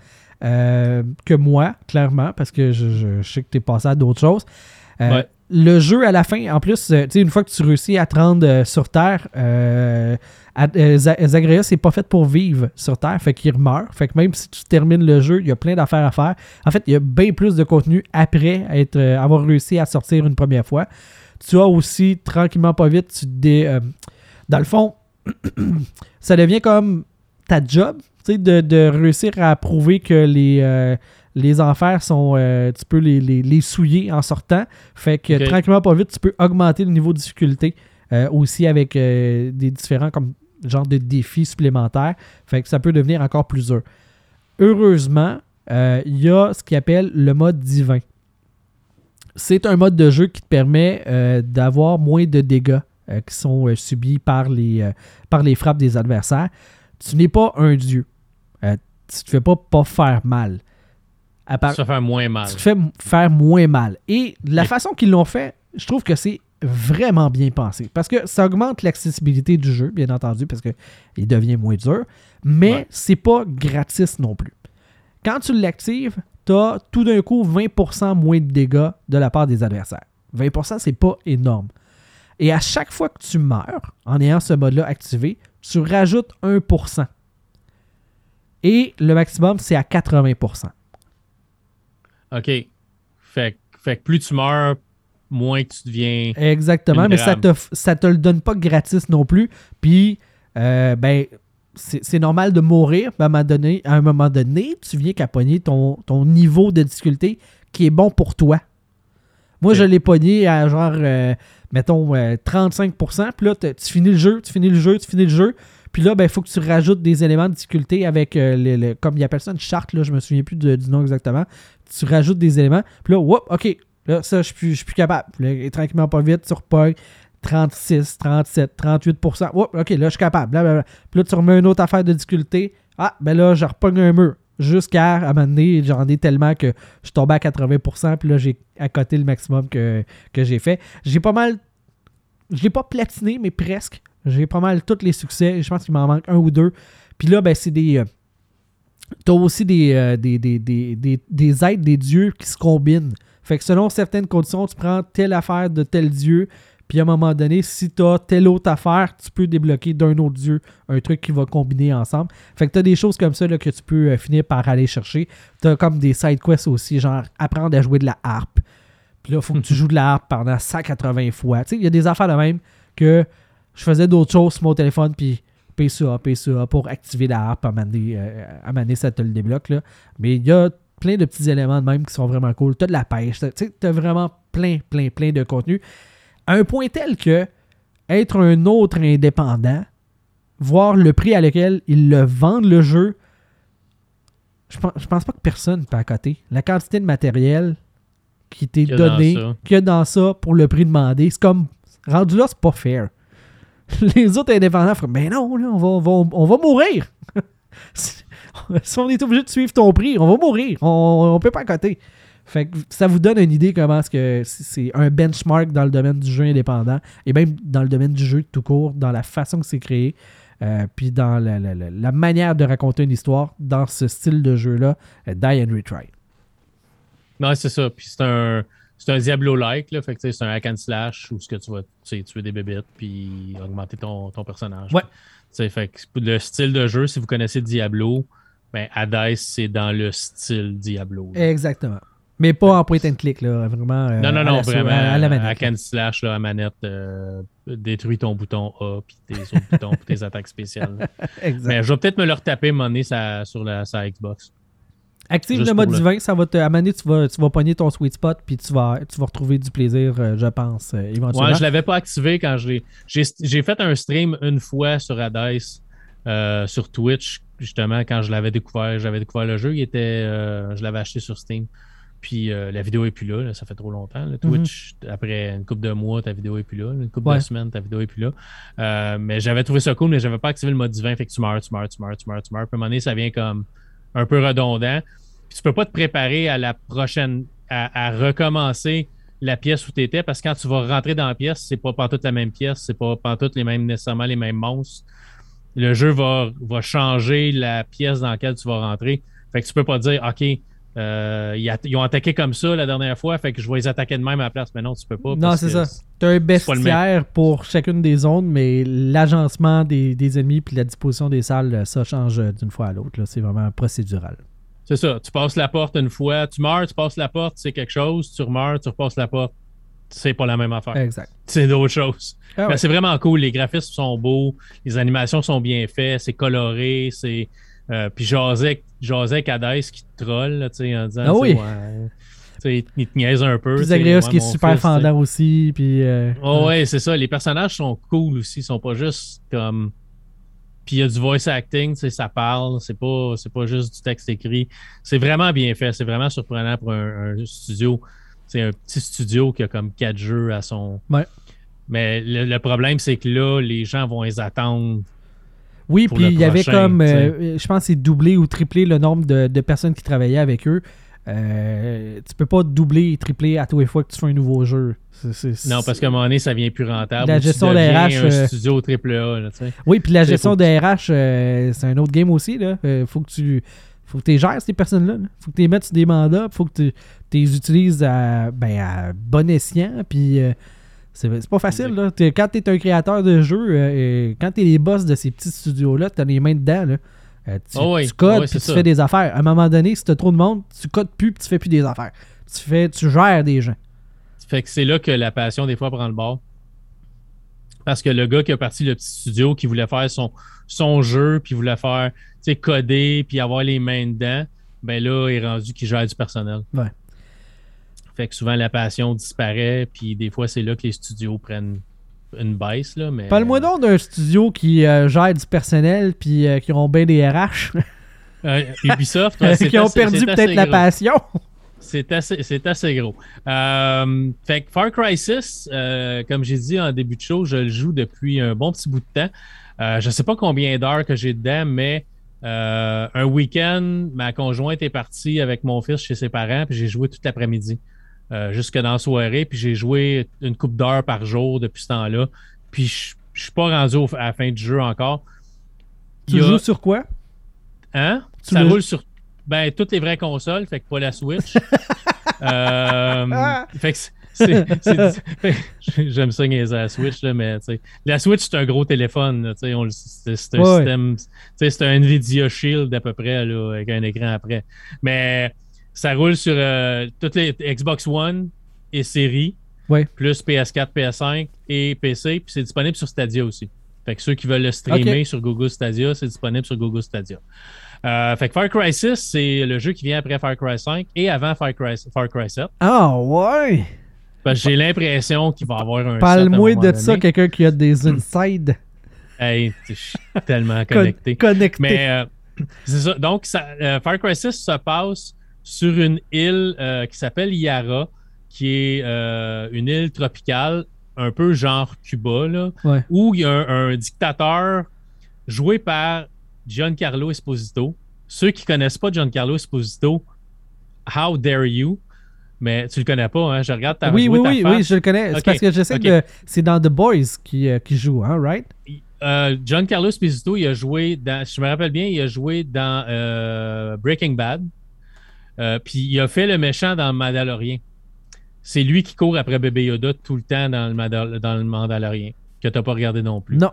euh, que moi, clairement, parce que je, je- je sais que tu es passé à d'autres choses. Euh, Ouais. Le jeu, à la fin, en plus, euh, tu sais, une fois que tu réussis à te rendre sur Terre, Zagreus n'est pas fait pour vivre sur Terre, fait qu'il meurt. Fait que même si tu termines le jeu, il y a plein d'affaires à faire. En fait, il y a bien plus de contenu après être, avoir réussi à sortir une première fois. Tu as aussi, tranquillement, pas vite, tu te dé- dans le fond, ça devient comme ta job, de, de réussir à prouver que les, euh, les enfers sont. euh, tu peux les, les- les souiller en sortant. Fait que tranquillement, pas vite, tu peux augmenter le niveau de difficulté euh, aussi avec des différents comme genre de défis supplémentaires. Fait que ça peut devenir encore plus dur. Heureusement, il y a ce qu'il appelle le mode divin. C'est un mode de jeu qui te permet d'avoir moins de dégâts qui sont subis par les, par les frappes des adversaires. Tu n'es pas un dieu. Tu te fais pas, pas faire mal. À part- Ça fait moins mal. tu te fais faire moins mal. Et la Mais- façon qu'ils l'ont fait, je trouve que c'est vraiment bien pensé. Parce que ça augmente l'accessibilité du jeu, bien entendu, parce qu'il devient moins dur. Mais Ouais. c'est pas gratis non plus. Quand tu l'actives, tu as tout d'un coup 20% moins de dégâts de la part des adversaires. 20%, c'est pas énorme. Et à chaque fois que tu meurs, en ayant ce mode-là activé, tu rajoutes 1%. Et le maximum, c'est à 80%. OK. Fait, que- fait que plus tu meurs, moins que tu deviens. Exactement, mais ça te, ça te le donne pas gratis non plus. Puis, euh, ben, c'est normal de mourir, mais à un moment donné, à un moment donné tu viens caponner ton, ton niveau de difficulté qui est bon pour toi. Moi, je l'ai pogné à genre, euh, mettons, 35%. Puis là, tu finis le jeu, tu finis le jeu, tu finis le jeu. Puis là, il ben, faut que tu rajoutes des éléments de difficulté avec, euh, comme il appelle ça une charte, là, je me souviens plus du nom exactement. Tu rajoutes des éléments. Puis là, whoop, OK, là, ça, je suis plus, capable. Tranquillement, pas vite, tu repognes 36, 37, 38%. Whoop, OK, là, je suis capable. Puis là, tu remets une autre affaire de difficulté. Ah, ben là, je repogne un mur jusqu'à à un moment donné, j'en ai tellement que je tombais à 80%, puis là, j'ai à côté le maximum que, j'ai fait. J'ai pas mal. Je l'ai pas platiné, mais presque. J'ai pas mal tous les succès. Je pense qu'il m'en manque un ou deux. Puis là, ben, c'est des. Euh, t'as aussi euh, des, des, des, des, aides des dieux qui se combinent. Fait que selon certaines conditions, tu prends telle affaire de tel dieu, puis à un moment donné, si tu as telle autre affaire, tu peux débloquer d'un autre dieu un truc qui va combiner ensemble. Fait que tu as des choses comme ça là, que tu peux euh, finir par aller chercher. Tu as comme des side quests aussi, genre apprendre à jouer de la harpe. Puis là, il faut que tu joues de la harpe pendant 180 fois. Tu sais, il y a des affaires de même que je faisais d'autres choses sur mon téléphone, puis PCA, PCA pour activer la harpe à maner, euh, ça te le débloque. Là. Mais il y a plein de petits éléments de même qui sont vraiment cool. Tu as de la pêche, tu sais, tu as vraiment plein, plein, plein de contenu à un point tel que être un autre indépendant, voir le prix à lequel ils le vendent le jeu, je pense, pense pas que personne peut à côté. La quantité de matériel qui t'est donné, qu'il y a dans ça pour le prix demandé, c'est comme rendu là, c'est pas fair. Les autres indépendants font Mais non, on, va, on, va, mourir. si on est obligé de suivre ton prix, on va mourir. On, on peut pas côté. Fait que ça vous donne une idée comment est-ce que c'est un benchmark dans le domaine du jeu indépendant et même dans le domaine du jeu tout court, dans la façon que c'est créé, euh, puis dans la, manière de raconter une histoire dans ce style de jeu-là, euh, Die and Retry. Non, c'est ça. Puis c'est un, c'est un Diablo-like, là. Fait que c'est un hack and slash où ce que tu vas tuer des bébites puis augmenter ton, personnage. Ouais. fait que le style de jeu, si vous connaissez Diablo, ben Hades, c'est dans le style Diablo. Exactement. Mais pas en point and click, là, vraiment. Euh, non, non, non, vraiment. À, la manette. À slash, là, à manette, euh, détruis ton bouton A, puis tes autres boutons pour tes attaques spéciales. exact. Mais je vais peut-être me le retaper, monnaie, sur la sa Xbox. Active le mode divin, ça va te. À Mané, tu vas, tu vas pogner ton sweet spot, puis tu vas, tu vas retrouver du plaisir, euh, je pense, éventuellement. Ouais, je l'avais pas activé quand je l'ai. J'ai fait un stream une fois sur Hades, sur Twitch, justement, quand je l'avais découvert. J'avais découvert le jeu, il était, je l'avais acheté sur Steam. Puis euh, la vidéo est plus là, ça fait trop longtemps. Twitch, mhm. après une couple de mois, ta vidéo est plus là. Une couple de semaines, ta vidéo est plus là. Euh, mais j'avais trouvé ça cool, mais j'avais pas activé le mode divin. Fait que tu meurs, tu meurs, tu meurs, tu meurs, tu meurs. Puis à un moment donné, ça vient comme un peu redondant. Puis tu peux pas te préparer à la prochaine, à, recommencer la pièce où tu étais parce que quand tu vas rentrer dans la pièce, c'est pas toute la même pièce, c'est pas toutes les mêmes, nécessairement les mêmes monstres. Le jeu va, va changer la pièce dans laquelle tu vas rentrer. Fait que tu peux pas dire, OK, euh, ils, ont attaqué comme ça la dernière fois, fait que je vais les attaquer de même à la place. Mais non, tu peux pas. Non, c'est ça. Tu as un bestiaire pour chacune des zones, mais l'agencement des, ennemis puis la disposition des salles, ça change d'une fois à l'autre. C'est vraiment procédural. C'est ça. Tu passes la porte une fois, tu meurs, tu passes la porte, c'est quelque chose. Tu meurs, tu repasses la porte. C'est pas la même affaire. Exact. C'est d'autres choses. Ah c'est vraiment cool. Les graphismes sont beaux, les animations sont bien faites, c'est coloré, c'est euh, puis José Hades qui te troll, tu sais, en disant, ah oui. il te niaise un peu. Puis Zagreus qui est super fendant aussi. Puis, euh, oh, ouais, c'est ça. Les personnages sont cool aussi. Ils sont pas juste comme. Puis il y a du voice acting, ça parle. C'est pas, pas juste du texte écrit. C'est vraiment bien fait. C'est vraiment surprenant pour un, studio. C'est un petit studio qui a comme quatre jeux à son. Ouais. Mais le, le problème, c'est que là, les gens vont les attendre oui, puis il y avait comme, euh, je pense, c'est doublé ou triplé le nombre de, personnes qui travaillaient avec eux. Euh, tu peux pas doubler et tripler à tous les fois que tu fais un nouveau jeu. non, parce qu'à un moment donné, ça vient plus rentable. La gestion des RH. un euh, studio triple A. oui, puis la gestion des RH, euh, c'est un autre game aussi. Il faut que tu faut que tu gères ces personnes-là. Il faut que tu les mettes sur des mandats. Il faut que tu les utilises à, ben, à bon escient. Puis c'est pas facile, là. quand tu es un créateur de jeu, euh, quand tu es les boss de ces petits studios-là, tu as les mains dedans, là. Euh, tu, oh codes puis tu fais des affaires. À un moment donné, si tu as trop de monde, tu codes plus puis tu fais plus des affaires. Tu fais tu gères des gens. Fait que c'est là que la passion, des fois, prend le bord. Parce que le gars qui a parti le petit studio, qui voulait faire son, son jeu, puis voulait faire, tu coder, puis avoir les mains dedans, ben là, il est rendu qu'il gère du personnel. Ouais. Fait que souvent, la passion disparaît, puis des fois, c'est là que les studios prennent une baisse, là, mais... Parle-moi donc d'un studio qui euh, gère du personnel puis euh, qui ont bien des RH. Euh, Ubisoft, ouais, qui ont assez- perdu peut-être la passion. C'est assez, c'est assez gros. Euh, fait que Far Cry 6, euh, comme j'ai dit en début de show, je le joue depuis un bon petit bout de temps. Euh, je ne sais pas combien d'heures que j'ai dedans, mais euh, un week-end, ma conjointe est partie avec mon fils chez ses parents, puis j'ai joué toute l'après-midi. Euh, jusque dans la soirée, puis j'ai joué une coupe d'heures par jour depuis ce temps-là. Puis je je suis pas rendu au- à la fin du jeu encore. Tu a- joues sur quoi? Hein? Tu ça le- roule sur ben, toutes les vraies consoles, fait que pas la Switch. Euh, Ah! fait que J'aime ça niaiser la Switch, là, mais la Switch, c'est un gros téléphone. C'est un Ouais. système. C'est un Nvidia Shield à peu près, là, avec un écran après. Mais ça roule sur euh, toutes les Xbox One et séries, Ouais. plus PS4, PS5 et PC. Puis c'est disponible sur Stadia aussi. Fait que ceux qui veulent le streamer sur Google Stadia, c'est disponible sur Google Stadia. Euh, fait que Far Cry 6, c'est le jeu qui vient après Far Cry 5 et avant Far Cry, Far Cry 7. Ah ouais! Parce que j'ai l'impression qu'il va y avoir un. Parle-moi 7 à un de ça, quelqu'un qui a des insides Hey, je suis tellement con- connecté. connectés. Mais euh, c'est ça. Donc, ça, euh, Far Cry 6 se passe sur une île euh, qui s'appelle Yara, qui est euh, une île tropicale, un peu genre Cuba, là, Ouais. où il y a un, un dictateur joué par Giancarlo Esposito. Ceux qui connaissent pas Giancarlo Esposito, how dare you? Mais tu le connais pas, hein? Je regarde ta oui, je oui, ta oui, face. oui, je le connais. C'est parce que j'essaie ok. de. C'est dans The Boys qui, euh, qui joue, hein, right? Euh, Giancarlo Esposito, il a joué dans, si je me rappelle bien, il a joué dans euh, Breaking Bad. Euh, puis il a fait le méchant dans Mandalorian. C'est lui qui court après Bébé Yoda tout le temps dans le, Mandal- dans le Mandalorian, que t'as pas regardé non plus. Non.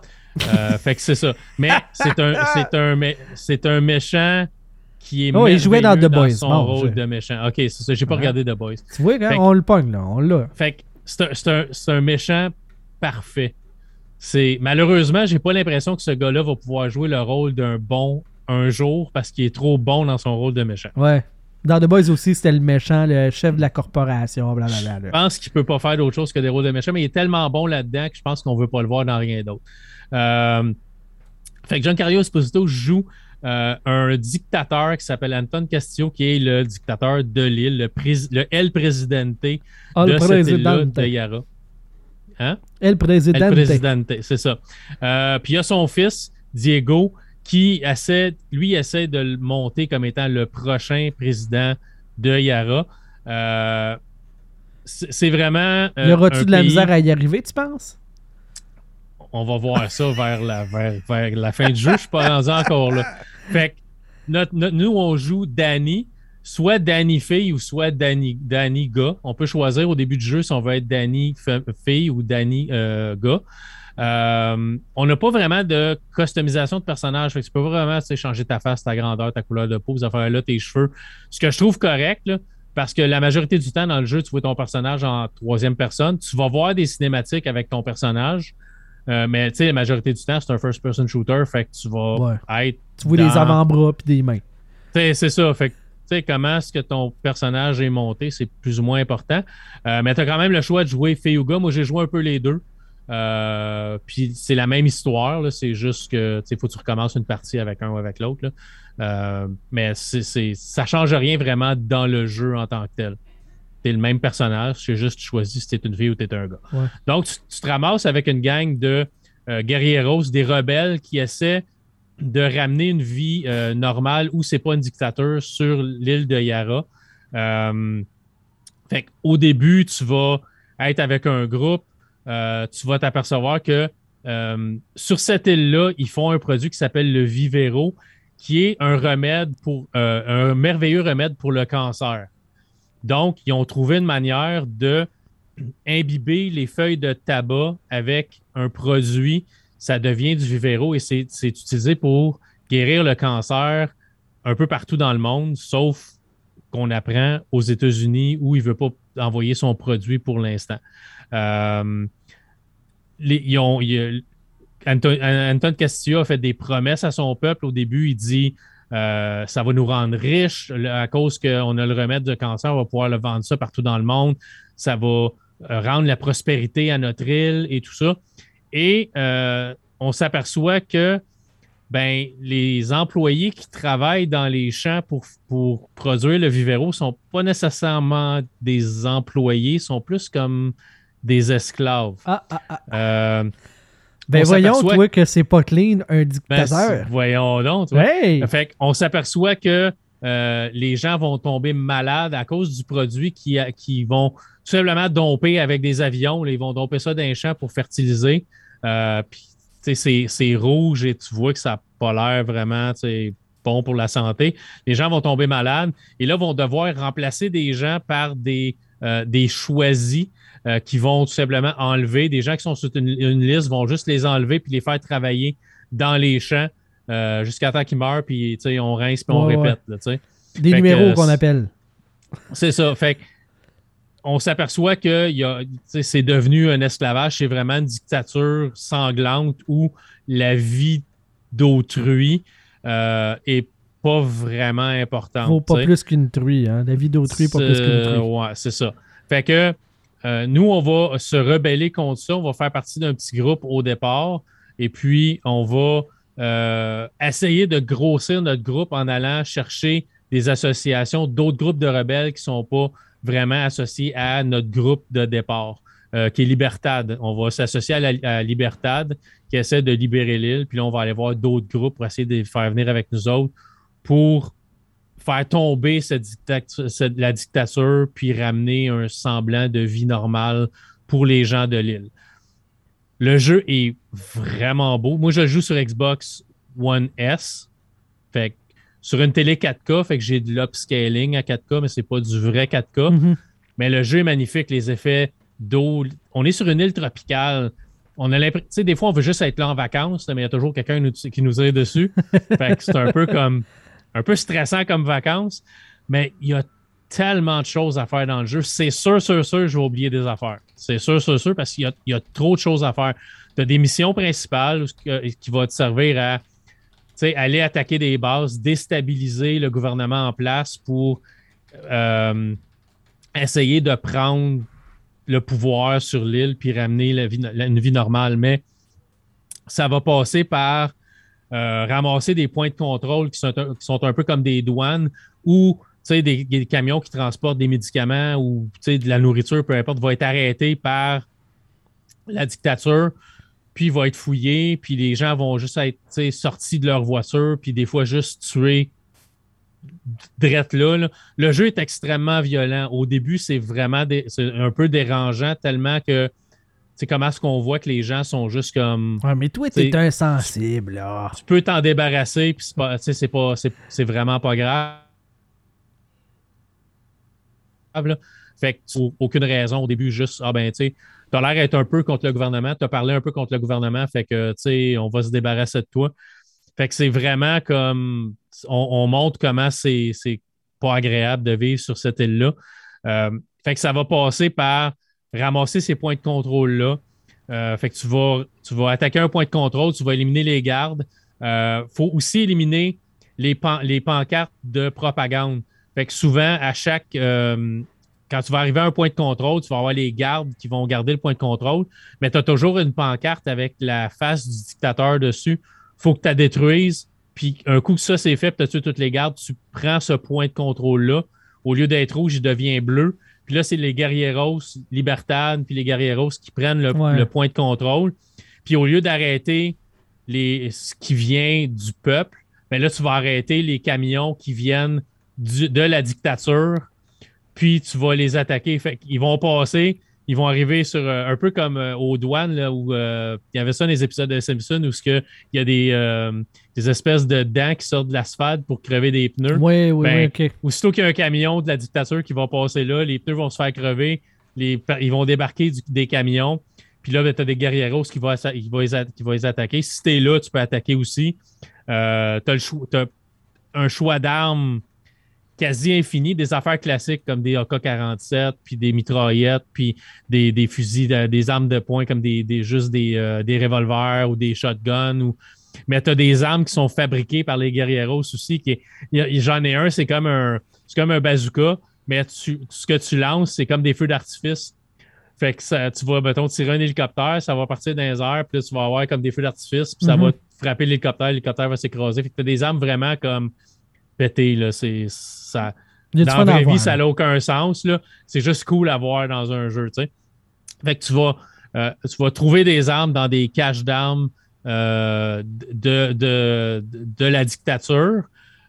Euh, fait que c'est ça. Mais c'est un, c'est un, mé- un méchant qui est Oh, il jouait dans The Boys. son Bon, rôle je- de méchant. Ok, c'est ça. J'ai pas Ouais. regardé The Boys. Tu vois, hein, on le pogne, là. On l'a. Fait que c'est un, un- méchant parfait. C'est malheureusement, j'ai pas l'impression que ce gars-là va pouvoir jouer le rôle d'un bon un jour parce qu'il est trop bon dans son rôle de méchant. Ouais. Dans The Boys aussi, c'était le méchant, le chef de la corporation, blablabla. Je pense qu'il peut pas faire d'autre chose que des rôles de méchant, mais il est tellement bon là-dedans que je pense qu'on veut pas le voir dans rien d'autre. Euh, fait que Giancarlo Esposito joue euh, un dictateur qui s'appelle Anton Castillo, qui est le dictateur de l'île, le, le El Presidente Ah, de cette président. de Yara. Hein? El président. El Presidente, c'est ça. Euh, puis il y a son fils, Diego, qui essaie, lui, essaie de le monter comme étant le prochain président de Yara. Euh, c'est vraiment. euh, Y aura-tu de la pays- misère à y arriver, tu penses? On va voir ça vers la, vers, vers la fin du jeu. Je suis pas rendu encore là. Fait que notre- notre- nous, on joue Danny, soit Danny fille ou soit Danny, Danny gars. On peut choisir au début du jeu si on veut être Danny fille ou Danny euh, gars. Euh, on n'a pas vraiment de customisation de personnage. Fait que tu peux vraiment changer ta face, ta grandeur, ta couleur de peau, ces affaires-là, tes cheveux. Ce que je trouve correct, là, parce que la majorité du temps dans le jeu, tu vois ton personnage en troisième personne. Tu vas voir des cinématiques avec ton personnage. Euh, mais tu sais, la majorité du temps, c'est un first-person shooter. Fait que tu vas Ouais. être. Tu vois les avant-bras puis des mains. C'est ça. Fait que, comment est-ce que ton personnage est monté, c'est plus ou moins important. Euh, mais tu as quand même le choix de jouer fille ou gars. Moi, j'ai joué un peu les deux. Euh, puis c'est la même histoire. C'est juste que il faut que tu recommences une partie avec un ou avec l'autre. Euh, mais c'est, ça change rien vraiment dans le jeu en tant que tel. Tu es le même personnage, c'est juste tu choisis si tu es une fille ou tu es un gars. Ouais. Donc, tu, tu te ramasses avec une gang de euh, guerrieros, des rebelles qui essaient de ramener une vie euh, normale où c'est pas une dictature sur l'île de Yara. Fait au début, tu vas être avec un groupe, euh, tu vas t'apercevoir que euh, sur cette île-là, ils font un produit qui s'appelle le Vivero, qui est un remède pour euh, un merveilleux remède pour le cancer. Donc, ils ont trouvé une manière de imbiber les feuilles de tabac avec un produit. Ça devient du Vivero et c'est c'est utilisé pour guérir le cancer un peu partout dans le monde, sauf qu'on apprend aux États-Unis où il ne veut pas envoyer son produit pour l'instant. Euh, Anton, Castillo a fait des promesses à son peuple. Au début, il dit euh, ça va nous rendre riches à cause qu'on a le remède de cancer, on va pouvoir le vendre ça partout dans le monde. Ça va euh, rendre la prospérité à notre île et tout ça. Et on s'aperçoit que ben, les employés qui travaillent dans les champs pour, pour produire le vivero ne sont pas nécessairement des employés, sont plus comme des esclaves. Ah, ah, ah. Euh, ben voyons, toi, que c'est pas clean un dictateur. Ben, voyons donc. Hey. Fait on s'aperçoit que euh, les gens vont tomber malades à cause du produit qui, qui vont tout simplement domper avec des avions. ils vont domper ça dans les champs pour fertiliser. Euh, puis c'est rouge et tu vois que ça n'a pas l'air vraiment bon pour la santé. Les gens vont tomber malades et là vont devoir remplacer des gens par des, euh, des choisis euh, qui vont tout simplement enlever. Des gens qui sont sur une, liste vont juste les enlever puis les faire travailler dans les champs euh, jusqu'à temps qu'ils meurent, puis on rince puis on répète. des numéros qu'on appelle. C'est ça. Fait on s'aperçoit que c'est devenu un esclavage, c'est vraiment une dictature sanglante où la vie d'autrui euh, est pas vraiment importante. Vaut pas plus qu'une truie, hein? La vie d'autrui pas plus qu'une truie. Ouais, c'est ça. Fait que euh, nous, on va se rebeller contre ça. On va faire partie d'un petit groupe au départ. Et puis, on va euh, essayer de grossir notre groupe en allant chercher des associations, d'autres groupes de rebelles qui ne sont pas vraiment associé à notre groupe de départ, euh, qui est Libertad. On va s'associer à, Libertad, qui essaie de libérer l'île, puis là, on va aller voir d'autres groupes pour essayer de les faire venir avec nous autres pour faire tomber cette la dictature, puis ramener un semblant de vie normale pour les gens de l'île. Le jeu est vraiment beau. Moi, je joue sur Xbox One S. Fait sur une télé 4K, fait que j'ai de l'upscaling à 4K, mais c'est pas du vrai 4K. Mhm. Mais le jeu est magnifique, les effets d'eau. On est sur une île tropicale. On a l'impression, tu sais, des fois, on veut juste être là en vacances, mais il y a toujours quelqu'un qui nous est dessus. fait que c'est un peu comme, un peu stressant comme vacances. Mais il y a tellement de choses à faire dans le jeu. C'est sûr, sûr, sûr, je vais oublier des affaires. C'est sûr, sûr, sûr, parce qu'il y, a trop de choses à faire. Tu as des missions principales qui vont te servir à aller attaquer des bases, déstabiliser le gouvernement en place pour euh, essayer de prendre le pouvoir sur l'île puis ramener une vie normale. Mais ça va passer par euh, ramasser des points de contrôle qui sont, un peu comme des douanes ou des, des, camions qui transportent des médicaments ou de la nourriture, peu importe, vont être arrêtés par la dictature puis va être fouillé, puis les gens vont juste être sortis de leur voiture, puis des fois juste tués drette là, Le jeu est extrêmement violent. Au début, c'est vraiment un peu dérangeant tellement que c'est comment est-ce qu'on voit que les gens sont juste comme. Ouais, mais toi, t'es insensible, là. Tu peux t'en débarrasser, puis c'est pas, c'est vraiment pas grave. Fait que aucune raison au début, juste, ah ben, tu sais, tu as l'air d'être un peu contre le gouvernement, tu as parlé un peu contre le gouvernement, fait que, tu sais, on va se débarrasser de toi. Fait que c'est vraiment comme, on, montre comment c'est pas agréable de vivre sur cette île-là. Euh, fait que ça va passer par ramasser ces points de contrôle-là. Euh, fait que tu vas, attaquer un point de contrôle, tu vas éliminer les gardes. Il euh, faut aussi éliminer les, pancartes de propagande. Fait que souvent, à chaque, quand tu vas arriver à un point de contrôle, tu vas avoir les gardes qui vont garder le point de contrôle, mais tu as toujours une pancarte avec la face du dictateur dessus. Faut que tu la détruises. Puis un coup que ça c'est fait, tu as tué toutes les gardes, tu prends ce point de contrôle-là. Au lieu d'être rouge, il devient bleu. Puis là, c'est les guerrieros, Libertad, puis les guerrieros qui prennent le, point de contrôle. Puis au lieu d'arrêter les, ce qui vient du peuple, ben là, tu vas arrêter les camions qui viennent de la dictature puis tu vas les attaquer. Fait ils vont passer, ils vont arriver sur euh, un peu comme euh, aux douanes, là, où euh, il y avait ça dans les épisodes de Simpson, où il y a des, des espèces de dents qui sortent de l'asphalte pour crever des pneus. Oui, oui, ben, oui, OK. Aussitôt qu'il y a un camion de la dictature qui va passer là, les pneus vont se faire crever, les, ils vont débarquer des camions. Puis là, ben, tu as des guerrieros qui vont, qui, vont les, qui vont les attaquer. Si tu es là, tu peux attaquer aussi. tu as, as, un choix d'armes quasi infini, des affaires classiques comme des AK-47, puis des mitraillettes, puis des, fusils, des armes de poing comme des, juste des, des revolvers ou des shotguns ou mais tu as des armes qui sont fabriquées par les guerrieros aussi. Qui J'en ai un, c'est comme un comme un bazooka, mais ce que tu lances, c'est comme des feux d'artifice. Fait que ça, tu vas, mettons, tirer un hélicoptère, ça va partir dans les airs, puis là, tu vas avoir comme des feux d'artifice, puis ça va mhm. frapper l'hélicoptère, l'hélicoptère va s'écraser. Fait que tu as des armes vraiment comme là. C'est, ça, dans la vraie vie, ça n'a aucun sens, là. C'est juste cool à voir dans un jeu, tu sais. Fait que tu vas, euh, tu vas trouver des armes dans des caches d'armes euh, de, de, de, la dictature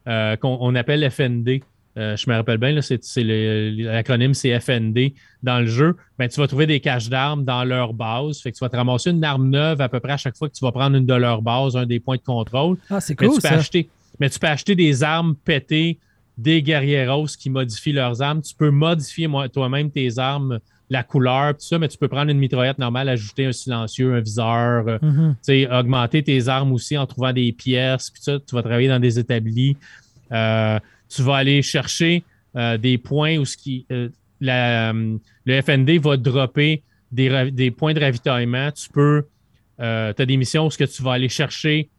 euh, qu'on appelle FND. Je me rappelle bien, c'est, l'acronyme c'est FND dans le jeu. Ben, tu vas trouver des caches d'armes dans leur base. Fait que tu vas te ramasser une arme neuve à peu près à chaque fois que tu vas prendre une de leurs bases, un des points de contrôle. Ah, c'est cool. Mais tu, peux Acheter, mais tu peux acheter des armes pétées, des guerrieros qui modifient leurs armes. Tu peux modifier toi-même tes armes la couleur, tout ça, mais tu peux prendre une mitraillette normale, ajouter un silencieux, un viseur, euh, mhm. augmenter tes armes aussi en trouvant des pièces, puis ça, tu vas travailler dans des établis. Euh, tu vas aller chercher euh, des points où ce qui, le FND va dropper des, points de ravitaillement. Tu peux, tu as des missions où ce que tu vas aller chercher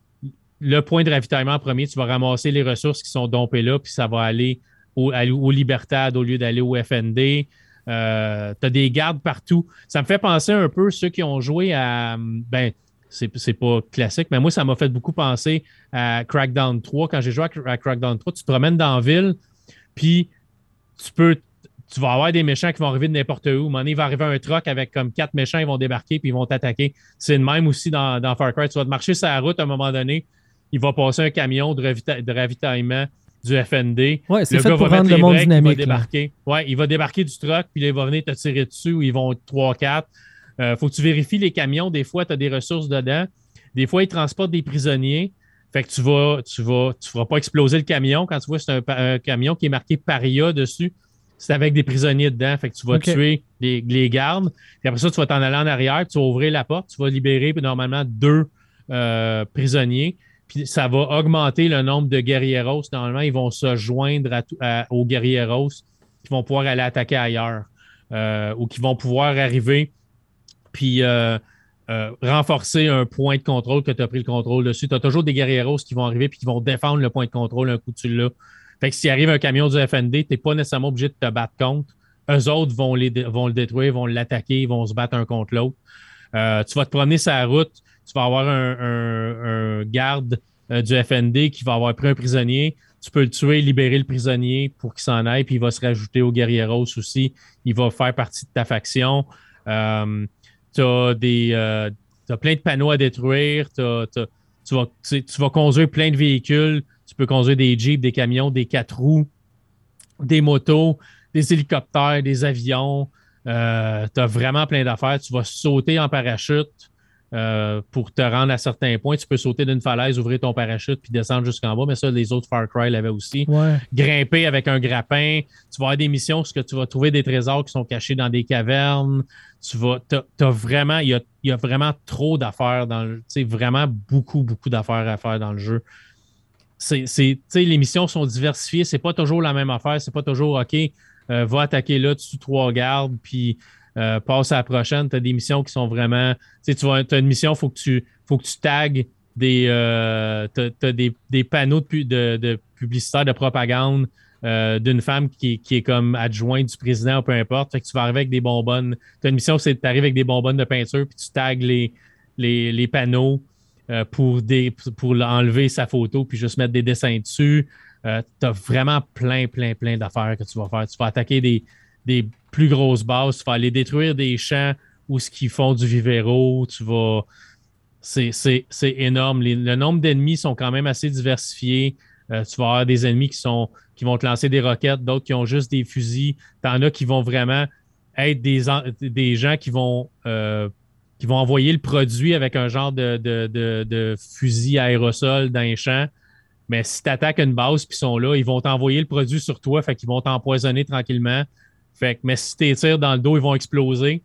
le point de ravitaillement en premier, tu vas ramasser les ressources qui sont dompées là, puis ça va aller au, Libertad au lieu d'aller au FND. Euh, tu as des gardes partout. Ça me fait penser un peu ceux qui ont joué à. Ben, c'est pas classique, mais moi, ça m'a fait beaucoup penser à Crackdown 3. Quand j'ai joué à Crackdown 3, tu te promènes dans la ville, puis tu peux. Tu vas avoir des méchants qui vont arriver de n'importe où. Donné, il va arriver un truck avec comme quatre méchants, ils vont débarquer puis ils vont t'attaquer. C'est le même aussi dans, dans Far Cry. Tu vas te marcher sur la route à un moment donné, il va passer un camion de, de ravitaillement du FND. Ouais, c'est fait pour rendre le monde dynamique. Il va débarquer. Ouais, il va débarquer du truck, puis là, il va venir te tirer dessus, ou ils vont 3-4. Il euh, faut que tu vérifies les camions. Des fois, tu as des ressources dedans. Des fois, ils transportent des prisonniers. Fait que tu vas, tu vas, tu feras pas exploser le camion. Quand tu vois c'est un, camion qui est marqué paria dessus, c'est avec des prisonniers dedans. Fait que tu vas tuer les, gardes. Puis après ça, tu vas t'en aller en arrière, tu vas ouvrir la porte, tu vas libérer normalement deux euh, prisonniers. Ça va augmenter le nombre de guerrieros. Normalement, ils vont se joindre aux guerrieros qui vont pouvoir aller attaquer ailleurs euh, ou qui vont pouvoir arriver puis euh, euh, renforcer un point de contrôle que tu as pris le contrôle dessus. Tu as toujours des guerrieros qui vont arriver puis qui vont défendre le point de contrôle un coup de là. Fait que s'il arrive un camion du FND, tu n'es pas nécessairement obligé de te battre contre. Eux autres vont, vont le détruire, vont l'attaquer, vont se battre un contre l'autre. tu vas te promener sur la route, tu vas avoir un, garde euh, du FND qui va avoir pris un prisonnier. Tu peux le tuer, libérer le prisonnier pour qu'il s'en aille, puis il va se rajouter au Guerrieros aussi. Il va faire partie de ta faction. Euh, tu as, euh, plein de panneaux à détruire. tu, vas, tu vas conduire plein de véhicules. Tu peux conduire des jeeps, des camions, des quatre roues, des motos, des hélicoptères, des avions. tu as vraiment plein d'affaires. Tu vas sauter en parachute. Euh, pour te rendre à certains points. Tu peux sauter d'une falaise, ouvrir ton parachute puis descendre jusqu'en bas, mais ça, les autres Far Cry l'avaient aussi. Grimper avec un grappin. Tu vas avoir des missions où tu vas trouver des trésors qui sont cachés dans des cavernes. Tu vas. As, vraiment. Il y a, vraiment trop d'affaires dans le. Tu vraiment beaucoup, beaucoup d'affaires à faire dans le jeu. C'est, les missions sont diversifiées. C'est pas toujours la même affaire. C'est pas toujours OK, euh, va attaquer là, tu trois gardes, puis euh, passe à la prochaine. Tu as des missions qui sont vraiment. Tu tu as une mission, il faut que tu faut que tu tagues des, euh, des, panneaux de, de, publicitaires de propagande euh, d'une femme qui, est comme adjointe du président ou peu importe. Fait que tu vas arriver avec des bonbonnes. Tu as une mission, c'est tu arrives avec des bonbonnes de peinture puis tu tagues les, les, panneaux pour, des, pour enlever sa photo puis juste mettre des dessins dessus. tu as vraiment plein, plein, plein d'affaires que tu vas faire. Tu vas attaquer des, des plus grosses bases. Tu vas aller détruire des champs où ce qu'ils font du vivero. Tu vas. C'est énorme. le nombre d'ennemis sont quand même assez diversifiés. Euh, tu vas avoir des ennemis qui, vont te lancer des roquettes, d'autres qui ont juste des fusils. Tu en as qui vont vraiment être des, gens qui vont, euh, qui vont envoyer le produit avec un genre de, de, fusil aérosol dans les champs. Mais si tu attaques une base qui sont là, ils vont t'envoyer le produit sur toi, fait qu'ils vont t'empoisonner tranquillement. Fait que, mais si tu tires dans le dos, ils vont exploser.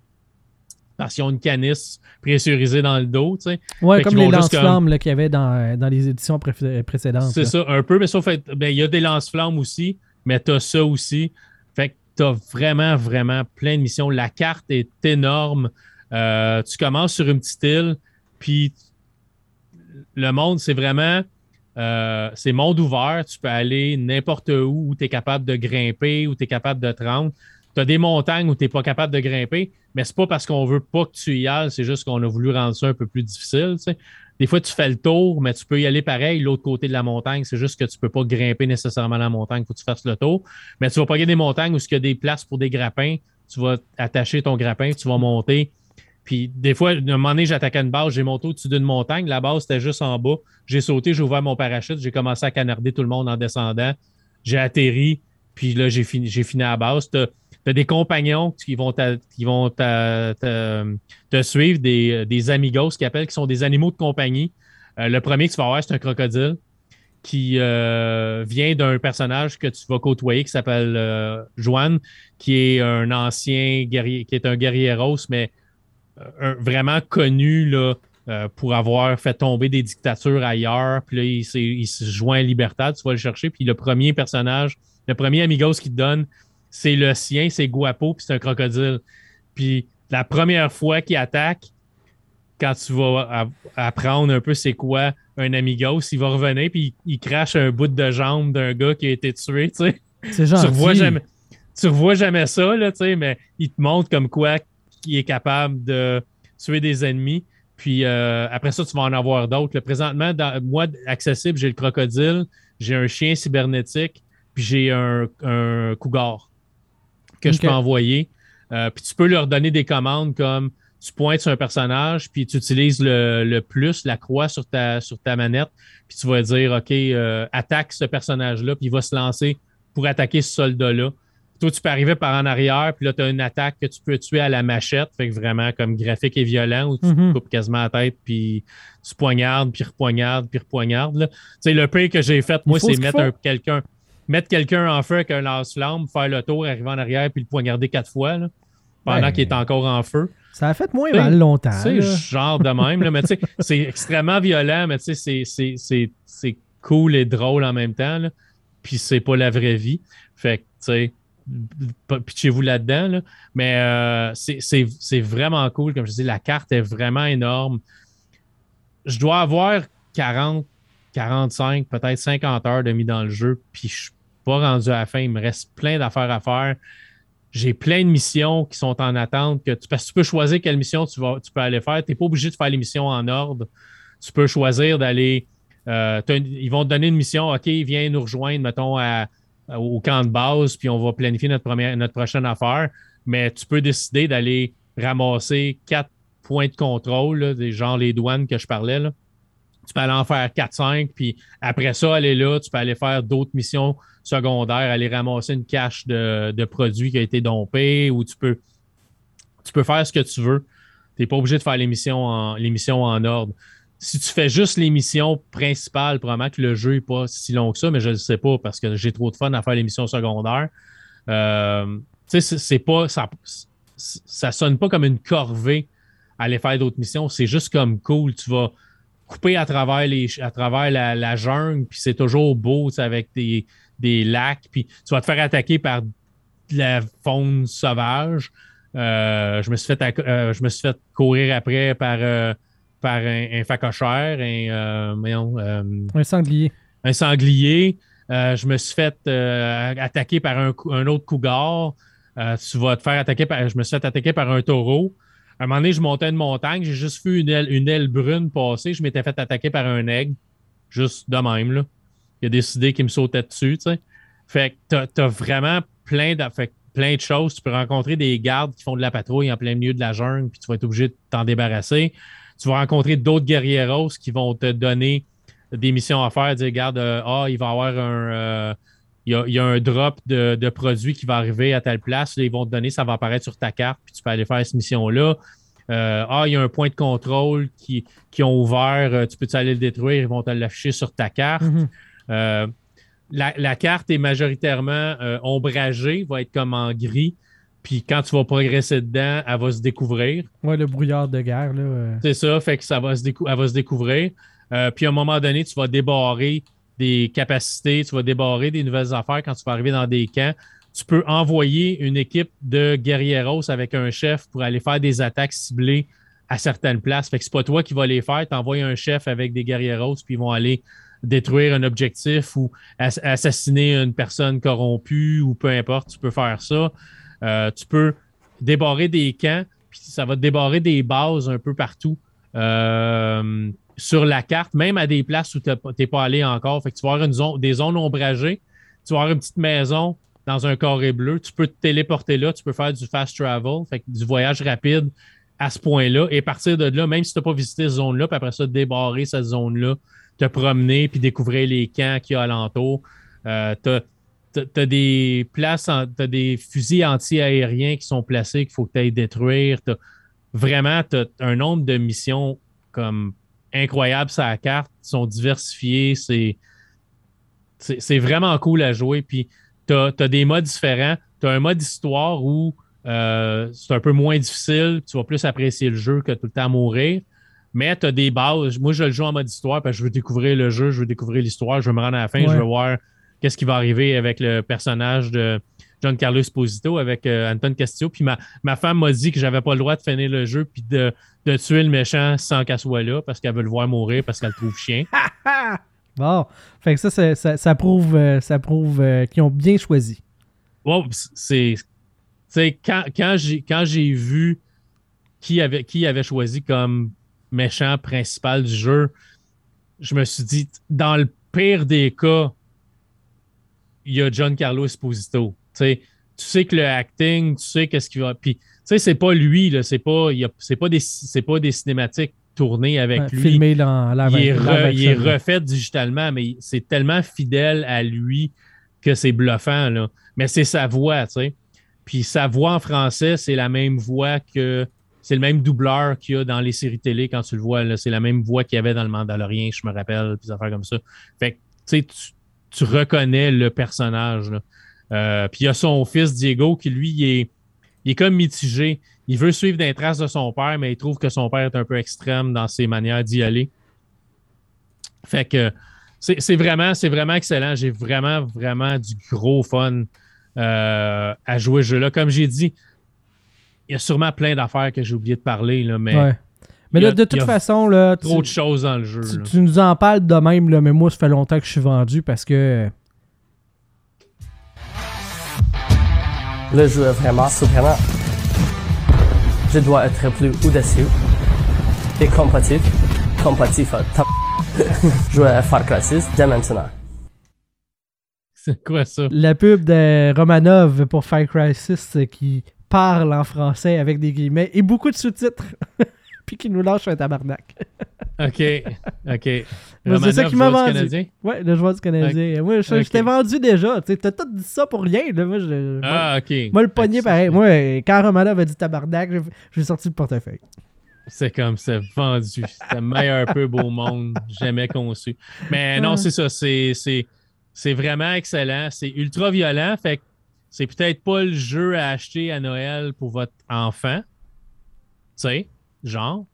Parce qu'ils ont une canisse pressurisée dans le dos, tu sais. Ouais, comme les lance-flammes qu'il y avait dans, dans, les éditions précédentes. C'est ça, un peu, mais sauf ben, il y a des lance-flammes aussi, mais tu as ça aussi. Fait que tu as vraiment, vraiment plein de missions. La carte est énorme. Euh, tu commences sur une petite île, puis le monde, c'est vraiment. Euh, c'est monde ouvert. Tu peux aller n'importe où où tu es capable de grimper, où tu es capable de te rendre. Tu as des montagnes où tu n'es pas capable de grimper, mais c'est pas parce qu'on veut pas que tu y ailles, c'est juste qu'on a voulu rendre ça un peu plus difficile. Des fois, tu fais le tour, mais tu peux y aller pareil, l'autre côté de la montagne. C'est juste que tu peux pas grimper nécessairement la montagne, il faut que tu fasses le tour. Mais tu vas pas gagner des montagnes où il y a des places pour des grappins. Tu vas attacher ton grappin, tu vas monter. Puis des fois, à un moment donné, j'attaquais une base, j'ai monté au-dessus d'une montagne. La base, c'était juste en bas. J'ai sauté, j'ai ouvert mon parachute, j'ai commencé à canarder tout le monde en descendant. J'ai atterri, puis là, j'ai fini, fini à la base. Des compagnons qui vont, qui vont te suivre, des, des amigos qui appellent, qui sont des animaux de compagnie. Euh, le premier que tu vas voir, c'est un crocodile qui euh, vient d'un personnage que tu vas côtoyer qui s'appelle euh, Joanne, qui est un ancien guerrier, qui est un guerrier rose, mais vraiment connu là, pour avoir fait tomber des dictatures ailleurs. Puis là, il, se joint à Libertad, tu vas le chercher. Puis le premier personnage, le premier Amigos qui te donne, c'est le sien, c'est Guapo, puis c'est un crocodile. Puis la première fois qu'il attaque, quand tu vas apprendre un peu c'est quoi un Amigos, il va revenir, puis il, crache un bout de jambe d'un gars qui a été tué, tu sais. C'est gentil. Tu revois jamais, tu revois jamais ça, là, tu sais, mais il te montre comme quoi il est capable de tuer des ennemis. Puis euh, après ça, tu vas en avoir d'autres. Présentement, dans, moi, accessible, j'ai le crocodile, j'ai un chien cybernétique, puis j'ai un, cougar que je peux envoyer. Euh, puis tu peux leur donner des commandes comme tu pointes sur un personnage, puis tu utilises le, plus, la croix sur ta, sur ta manette, puis tu vas dire OK, euh, attaque ce personnage-là, puis il va se lancer pour attaquer ce soldat-là. Toi, tu peux arriver par en arrière, puis là, tu as une attaque que tu peux tuer à la machette. Fait que vraiment, comme graphique et violent, où tu mhm. coupes quasiment la tête, puis tu poignardes, puis repoignardes, puis repoignardes. Tu sais, le pire que j'ai fait, moi, c'est mettre quelqu'un mettre quelqu'un en feu avec un lance-flamme, faire le tour, arriver en arrière, puis le poignarder quatre fois, pendant qu'il est encore en feu. Ça a fait moins mal longtemps. C'est genre de même, là, mais tu sais, c'est extrêmement violent, mais tu sais, c'est cool et drôle en même temps, là. Puis c'est pas la vraie vie. Fait que, tu sais, pitchez-vous là-dedans. Mais euh, c'est vraiment cool. Comme je dis, la carte est vraiment énorme. Je dois avoir 40, 45, peut-être 50 heures de mis dans le jeu, puis je suis rendu à la fin. Il me reste plein d'affaires à faire. J'ai plein de missions qui sont en attente. Que tu, parce que tu peux choisir quelle mission tu, vas, tu peux aller faire. Tu n'es pas obligé de faire les missions en ordre. Tu peux choisir d'aller. Euh, ils vont te donner une mission. OK, viens nous rejoindre, mettons, au camp de base, puis on va planifier notre, première, notre prochaine affaire. Mais tu peux décider d'aller ramasser quatre points de contrôle, des genre les douanes que je parlais. Là. Tu peux aller en faire 4-5, puis après ça, aller là, tu peux aller faire d'autres missions secondaires, aller ramasser une cache de, produits qui a été dompé, ou tu peux, tu peux faire ce que tu veux. Tu n'es pas obligé de faire l'émission en, en ordre si tu fais juste l'émission principale, probablement que le jeu n'est pas si long que ça, mais je ne sais pas parce que j'ai trop de fun à faire l'émission secondaire. Euh, tu sais, c'est pas. Ça, ça sonne pas comme une corvée aller faire d'autres missions. C'est juste comme cool. Tu vas couper à travers, les, à travers la, jungle, puis c'est toujours beau avec des, des, lacs, puis tu vas te faire attaquer par de la faune sauvage. Euh, je, me suis fait, euh, je me suis fait courir après par par un, un facochère, un, euh, euh, un sanglier. Un sanglier. Euh, je me suis fait attaquer par un, autre cougar. tu vas te faire attaquer par. Je me suis fait attaquer par un taureau. À un moment donné, je montais une montagne, j'ai juste vu une aile, une aile brune passer. Je m'étais fait attaquer par un aigle. Juste de même, là. Il a des idées qui me sautaient dessus, tu sais. Fait que t'as as vraiment plein de, plein de choses. Tu peux rencontrer des gardes qui font de la patrouille en plein milieu de la jungle, puis tu vas être obligé de t'en débarrasser tu vas rencontrer d'autres guerrieros qui vont te donner des missions à faire, dire, regarde, euh, ah, il va y avoir un. Euh, y a, un drop de, produits qui va arriver à telle place. ils vont te donner, ça va apparaître sur ta carte, puis tu peux aller faire cette mission-là. Euh, ah, il y a un point de contrôle qui, qui ont ouvert, tu peux aller le détruire, ils vont te l'afficher sur ta carte. Mm-hmm. la, la, carte est majoritairement ombragée, va être comme en gris. Puis quand tu vas progresser dedans, elle va se découvrir. Ouais, le brouillard de guerre, là. C'est ça, fait que ça va se, va se découvrir. Euh, puis à un moment donné, tu vas débarrer des capacités, tu vas débarrer des nouvelles affaires quand tu vas arriver dans des camps. Tu peux envoyer une équipe de guerrieros avec un chef pour aller faire des attaques ciblées à certaines places. Fait que c'est pas toi qui vas les faire, tu envoies un chef avec des guerrieros, puis ils vont aller détruire un objectif ou assassiner une personne corrompue ou peu importe, tu peux faire ça. Euh, tu peux débarrer des camps, puis ça va débarrer des bases un peu partout euh, sur la carte, même à des places où tu n'es pas allé encore. Fait que tu vas avoir une zone, des zones ombragées, tu vas avoir une petite maison dans un carré bleu, tu peux te téléporter là, tu peux faire du fast travel, fait que du voyage rapide à ce point-là, et partir de là, même si tu n'as pas visité cette zone-là, puis après ça, débarrer cette zone-là, te promener, puis découvrir les camps qu'il y a alentour. Euh, tu as, des places, tu as des fusils anti-aériens qui sont placés qu'il faut que tu ailles détruire. vraiment, tu as un nombre de missions comme incroyables sur la carte, qui sont diversifiées. C'est vraiment cool à jouer. Puis tu as, des modes différents. Tu as un mode histoire où euh, c'est un peu moins difficile, tu vas plus apprécier le jeu que tout le temps mourir. Mais tu as des bases. Moi, je le joue en mode histoire parce que je veux découvrir le jeu, je veux découvrir l'histoire, je veux me rendre à la fin, je veux voir qu'est-ce qui va arriver avec le personnage de John Carlos Esposito, avec euh, Anton Castillo. Puis ma, femme m'a dit que j'avais pas le droit de finir le jeu puis de, tuer le méchant sans qu'elle soit là parce qu'elle veut le voir mourir parce qu'elle le trouve chien. bon, fait que ça, ça, prouve, ça prouve euh, qu'ils ont bien choisi. Bon, c'est sais, quand, quand j'ai vu qui avait, qui avait choisi comme méchant principal du jeu, je me suis dit, dans le pire des cas, il y a John Carlo Esposito. tu sais que le acting, tu sais qu'est-ce qu'il va. Puis, tu sais, c'est pas lui, là, c'est pas, c'est pas, des, pas des cinématiques tournées avec lui. Filmé dans la il, est, il est refait digitalement, mais c'est tellement fidèle à lui que c'est bluffant, là. Mais c'est sa voix, tu sais. Puis sa voix en français, c'est la même voix que. C'est le même doubleur qu'il y a dans les séries télé quand tu le vois. C'est la même voix qu'il y avait dans le Mandalorien, je me rappelle, des affaires comme ça. Fait que, tu tu reconnais le personnage. Euh, puis il y a son fils Diego qui, lui, est, comme mitigé. Il veut suivre des traces de son père, mais il trouve que son père est un peu extrême dans ses manières d'y aller. Fait que c'est vraiment, vraiment excellent. J'ai vraiment, vraiment du gros fun euh, à jouer ce jeu-là. Comme j'ai dit, y a sûrement plein d'affaires que j'ai oublié de parler, là, mais. Mais de toute façon, là. Trop de choses dans le jeu. Tu, nous en parles de même, là, mais moi, ça fait longtemps que je suis vendu parce que. Le jeu est vraiment surprenant. Je dois être plus audacieux et compatible. Compatible. Jouer à Far Cry 6 dès maintenant. C'est quoi ça? La pub de Romanov pour Fire Crisis qui parle en français avec des guillemets et beaucoup de sous-titres. Puis qui nous lâche un tabarnak. OK. OK. c'est ça qui m'a vendu. Canadien? Ouais, le joueur du Canadien. Moi, je, t'ai vendu déjà. Tu t'as tout dit ça pour rien. Moi, je, ah, OK. Moi, le poignet, pareil. Moi, quand Romanov a dit tabarnak, j'ai sorti le portefeuille. C'est comme c'est vendu. C'est le meilleur pub au monde jamais conçu. Mais non, c'est ça. C'est c'est vraiment excellent. C'est ultra violent. Fait que c'est peut-être pas le jeu à acheter à Noël pour votre enfant. Tu sais, genre.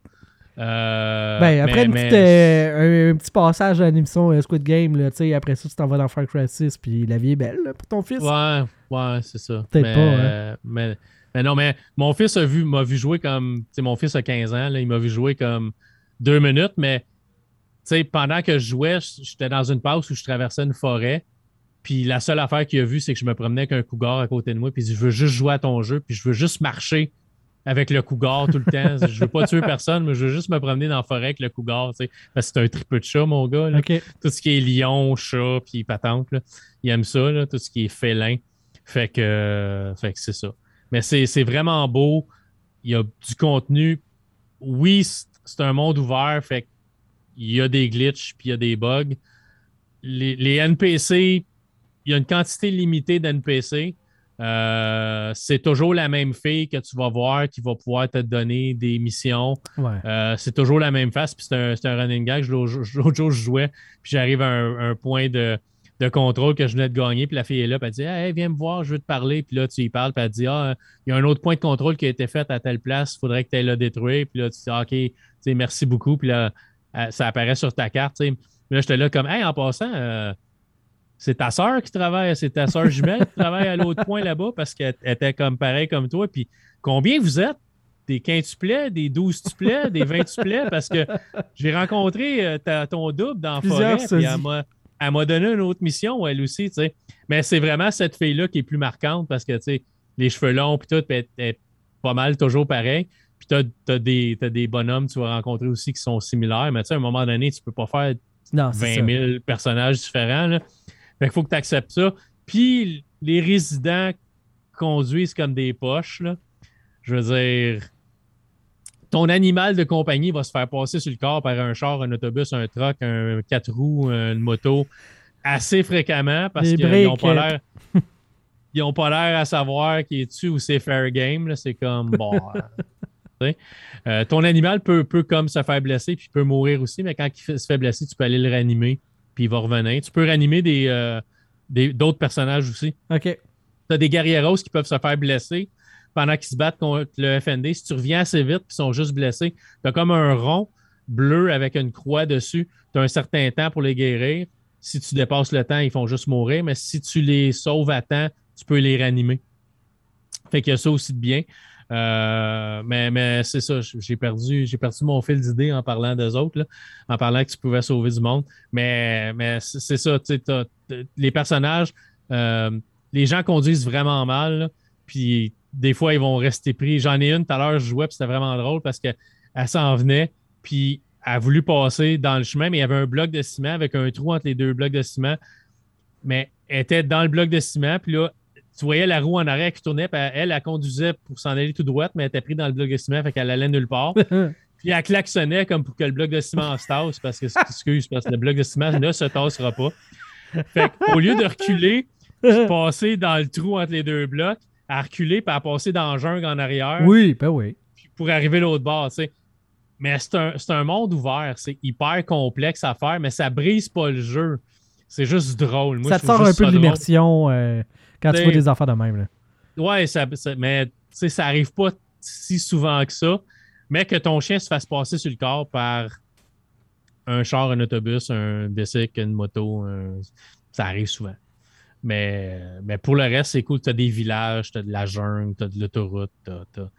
Euh, ben, après euh, un, petit passage à l'émission euh, Squid Game, là, après ça, tu t'en vas dans Far Cry 6, puis la vie est belle pour ton fils. Ouais, ouais, c'est ça. Peut-être pas. Hein. Mais, mais, non, mais mon fils a vu, m'a vu jouer comme. Tu sais, mon fils a 15 ans, là, il m'a vu jouer comme deux minutes, mais sais, pendant que je jouais, j'étais dans une pause où je traversais une forêt. Puis la seule affaire qu'il a vue, c'est que je me promenais avec un cougar à côté de moi. Puis je veux juste jouer à ton jeu. Puis je veux juste marcher avec le cougar tout le temps. je veux pas tuer personne, mais je veux juste me promener dans la forêt avec le cougar. Parce que c'est un triple de chat, mon gars. Tout ce qui est lion, chat, puis patente. Il aime ça, là, tout ce qui est félin. Fait que, fait que c'est ça. Mais c'est vraiment beau. Il y a du contenu. Oui, c'est un monde ouvert. Fait que il y a des glitches puis il y a des bugs. Les, NPC, il y a une quantité limitée d'NPC. Euh, c'est toujours la même fille que tu vas voir qui va pouvoir te donner des missions. Euh, c'est toujours la même face. Puis c'est un, running gag. L'autre jour, je jouais, puis j'arrive à un, point de, contrôle que je venais de gagner. Puis la fille est là, puis elle dit Hey, viens me voir, je veux te parler. Puis là, tu y parles, puis elle dit Ah, il y a un autre point de contrôle qui a été fait à telle place, il faudrait que tu ailles le détruire. Puis là, tu dis OK, merci beaucoup. Puis là, ça apparaît sur ta carte. là, j'étais là comme, hey, en passant, euh, c'est ta soeur qui travaille, c'est ta soeur jumelle qui travaille à l'autre point là-bas parce qu'elle était comme pareil comme toi. Puis combien vous êtes? Des 15 tuplets, des 12 tuplets, des 20 tuplets? Parce que j'ai rencontré euh, ta- ton double dans Plusieurs forêt. Puis elle m'a, elle m'a donné une autre mission, elle aussi, tu sais. Mais c'est vraiment cette fille-là qui est plus marquante parce que, tu sais, les cheveux longs, puis tout, puis elle elle est pas mal toujours pareil. Puis t'as, t'as des, t'as des bonhommes que tu vas rencontrer aussi qui sont similaires, mais tu sais, à un moment donné, tu peux pas faire Non, c'est 20 ça. 000 personnages différents. Là. Fait qu'il faut que tu acceptes ça. Puis les résidents conduisent comme des poches. Là. Je veux dire, ton animal de compagnie va se faire passer sur le corps par un char, un autobus, un truck, un quatre roues, une moto assez fréquemment parce qu'ils n'ont pas l'air. Ils n'ont pas l'air à savoir qui est tu ou c'est fair game. C'est comme bon. euh. Euh, ton animal peut, peut comme se faire blesser puis peut mourir aussi, mais quand il se fait blesser, tu peux aller le réanimer puis il va revenir. Tu peux réanimer des, euh, des- d'autres personnages aussi. OK. Tu as des guerrieros qui peuvent se faire blesser pendant qu'ils se battent contre le FND. Si tu reviens assez vite ils sont juste blessés, tu as comme un rond bleu avec une croix dessus. Tu as un certain temps pour les guérir. Si tu dépasses le temps, ils font juste mourir. Mais si tu les sauves à temps, tu peux les réanimer. Fait qu'il y a ça aussi de bien. Euh, mais mais c'est ça, j'ai perdu, j'ai perdu mon fil d'idée en parlant d'eux autres, en parlant que tu pouvais sauver du monde. Mais, mais c'est ça, tu sais, les personnages, euh, les gens conduisent vraiment mal, puis des fois, ils vont rester pris. J'en ai une tout à l'heure, je jouais, puis c'était vraiment drôle parce qu'elle s'en venait, puis elle a voulu passer dans le chemin, mais il y avait un bloc de ciment avec un trou entre les deux blocs de ciment. Mais elle était dans le bloc de ciment, puis là, tu voyais la roue en arrière qui tournait, puis elle, elle conduisait pour s'en aller tout droite, mais elle était prise dans le bloc de ciment, fait qu'elle allait nulle part. Puis elle klaxonnait comme pour que le bloc de ciment se tasse, parce que, excuse, parce que le bloc de ciment ne se tassera pas. Fait qu'au lieu de reculer, puis passer dans le trou entre les deux blocs, à reculer, puis à passer dans le jungle en arrière, oui, ben oui. puis pour arriver l'autre bord, tu sais. Mais c'est un, un monde ouvert, c'est hyper complexe à faire, mais ça brise pas le jeu. C'est juste drôle. Moi, ça je te sort un peu de l'immersion euh, quand tu vois des affaires de même. Là. Ouais, ça, ça- mais tu sais, ça arrive pas si souvent que ça. Mais que ton chien se fasse passer sur le corps par un char, un autobus, un bicycle, une moto, un- ça arrive souvent. Mais, mais pour le reste, c'est cool. Tu as des villages, tu as de la jungle, tu as de l'autoroute, tu as,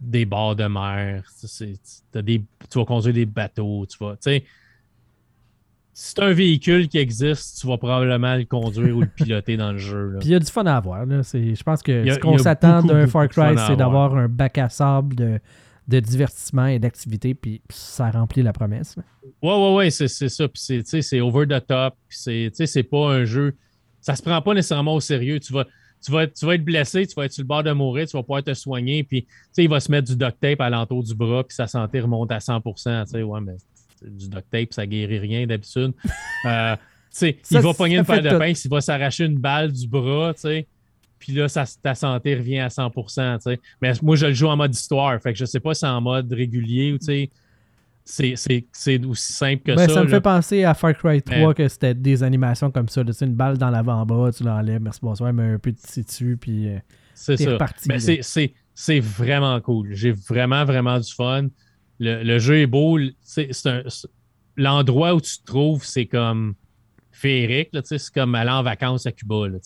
des bords de mer, c'est- t'as des, tu vas conduire des bateaux, tu vas. Tu sais, si c'est un véhicule qui existe, tu vas probablement le conduire ou le piloter dans le jeu. là. Puis il y a du fun à avoir. Là. C'est- Je pense que a- ce qu'on s'attend d'un Far Cry, c'est avoir. d'avoir un bac à sable de, de divertissement et d'activité, puis ça remplit la promesse. Ouais, ouais, ouais, c'est ça. Puis c'est, over the top. Puis c'est, c'est pas un jeu. Ça se prend pas nécessairement au sérieux. Tu vas, tu, vas, tu vas être blessé, tu vas être sur le bord de mourir, tu vas pouvoir te soigner. Puis, il va se mettre du duct tape à l'entour du bras, puis sa santé remonte à 100 Tu sais, ouais, mais du duct tape, ça guérit rien d'habitude. Euh, tu sais, Ça, il va pogner une paire de pince, il va s'arracher une balle du bras, tu sais. Puis là, ça- ta santé revient à 100 tu sais. Mais moi, je le joue en mode histoire. Fait que je sais pas si c'est en mode régulier ou, tu sais, c'est- aussi simple que Ben, ça. ça me là. fait penser à Far Cry 3 Mais- que c'était des animations comme ça. là. Tu sais, une balle dans l'avant-bras, tu l'enlèves, merci, bonsoir, mais un peu de tissu puis euh, C'est reparti. Ben, c'est vraiment cool. J'ai vraiment, vraiment du fun. Le, le jeu est beau. C'est L'endroit où tu te trouves, c'est comme féerique. C'est comme aller en vacances à Cuba. là.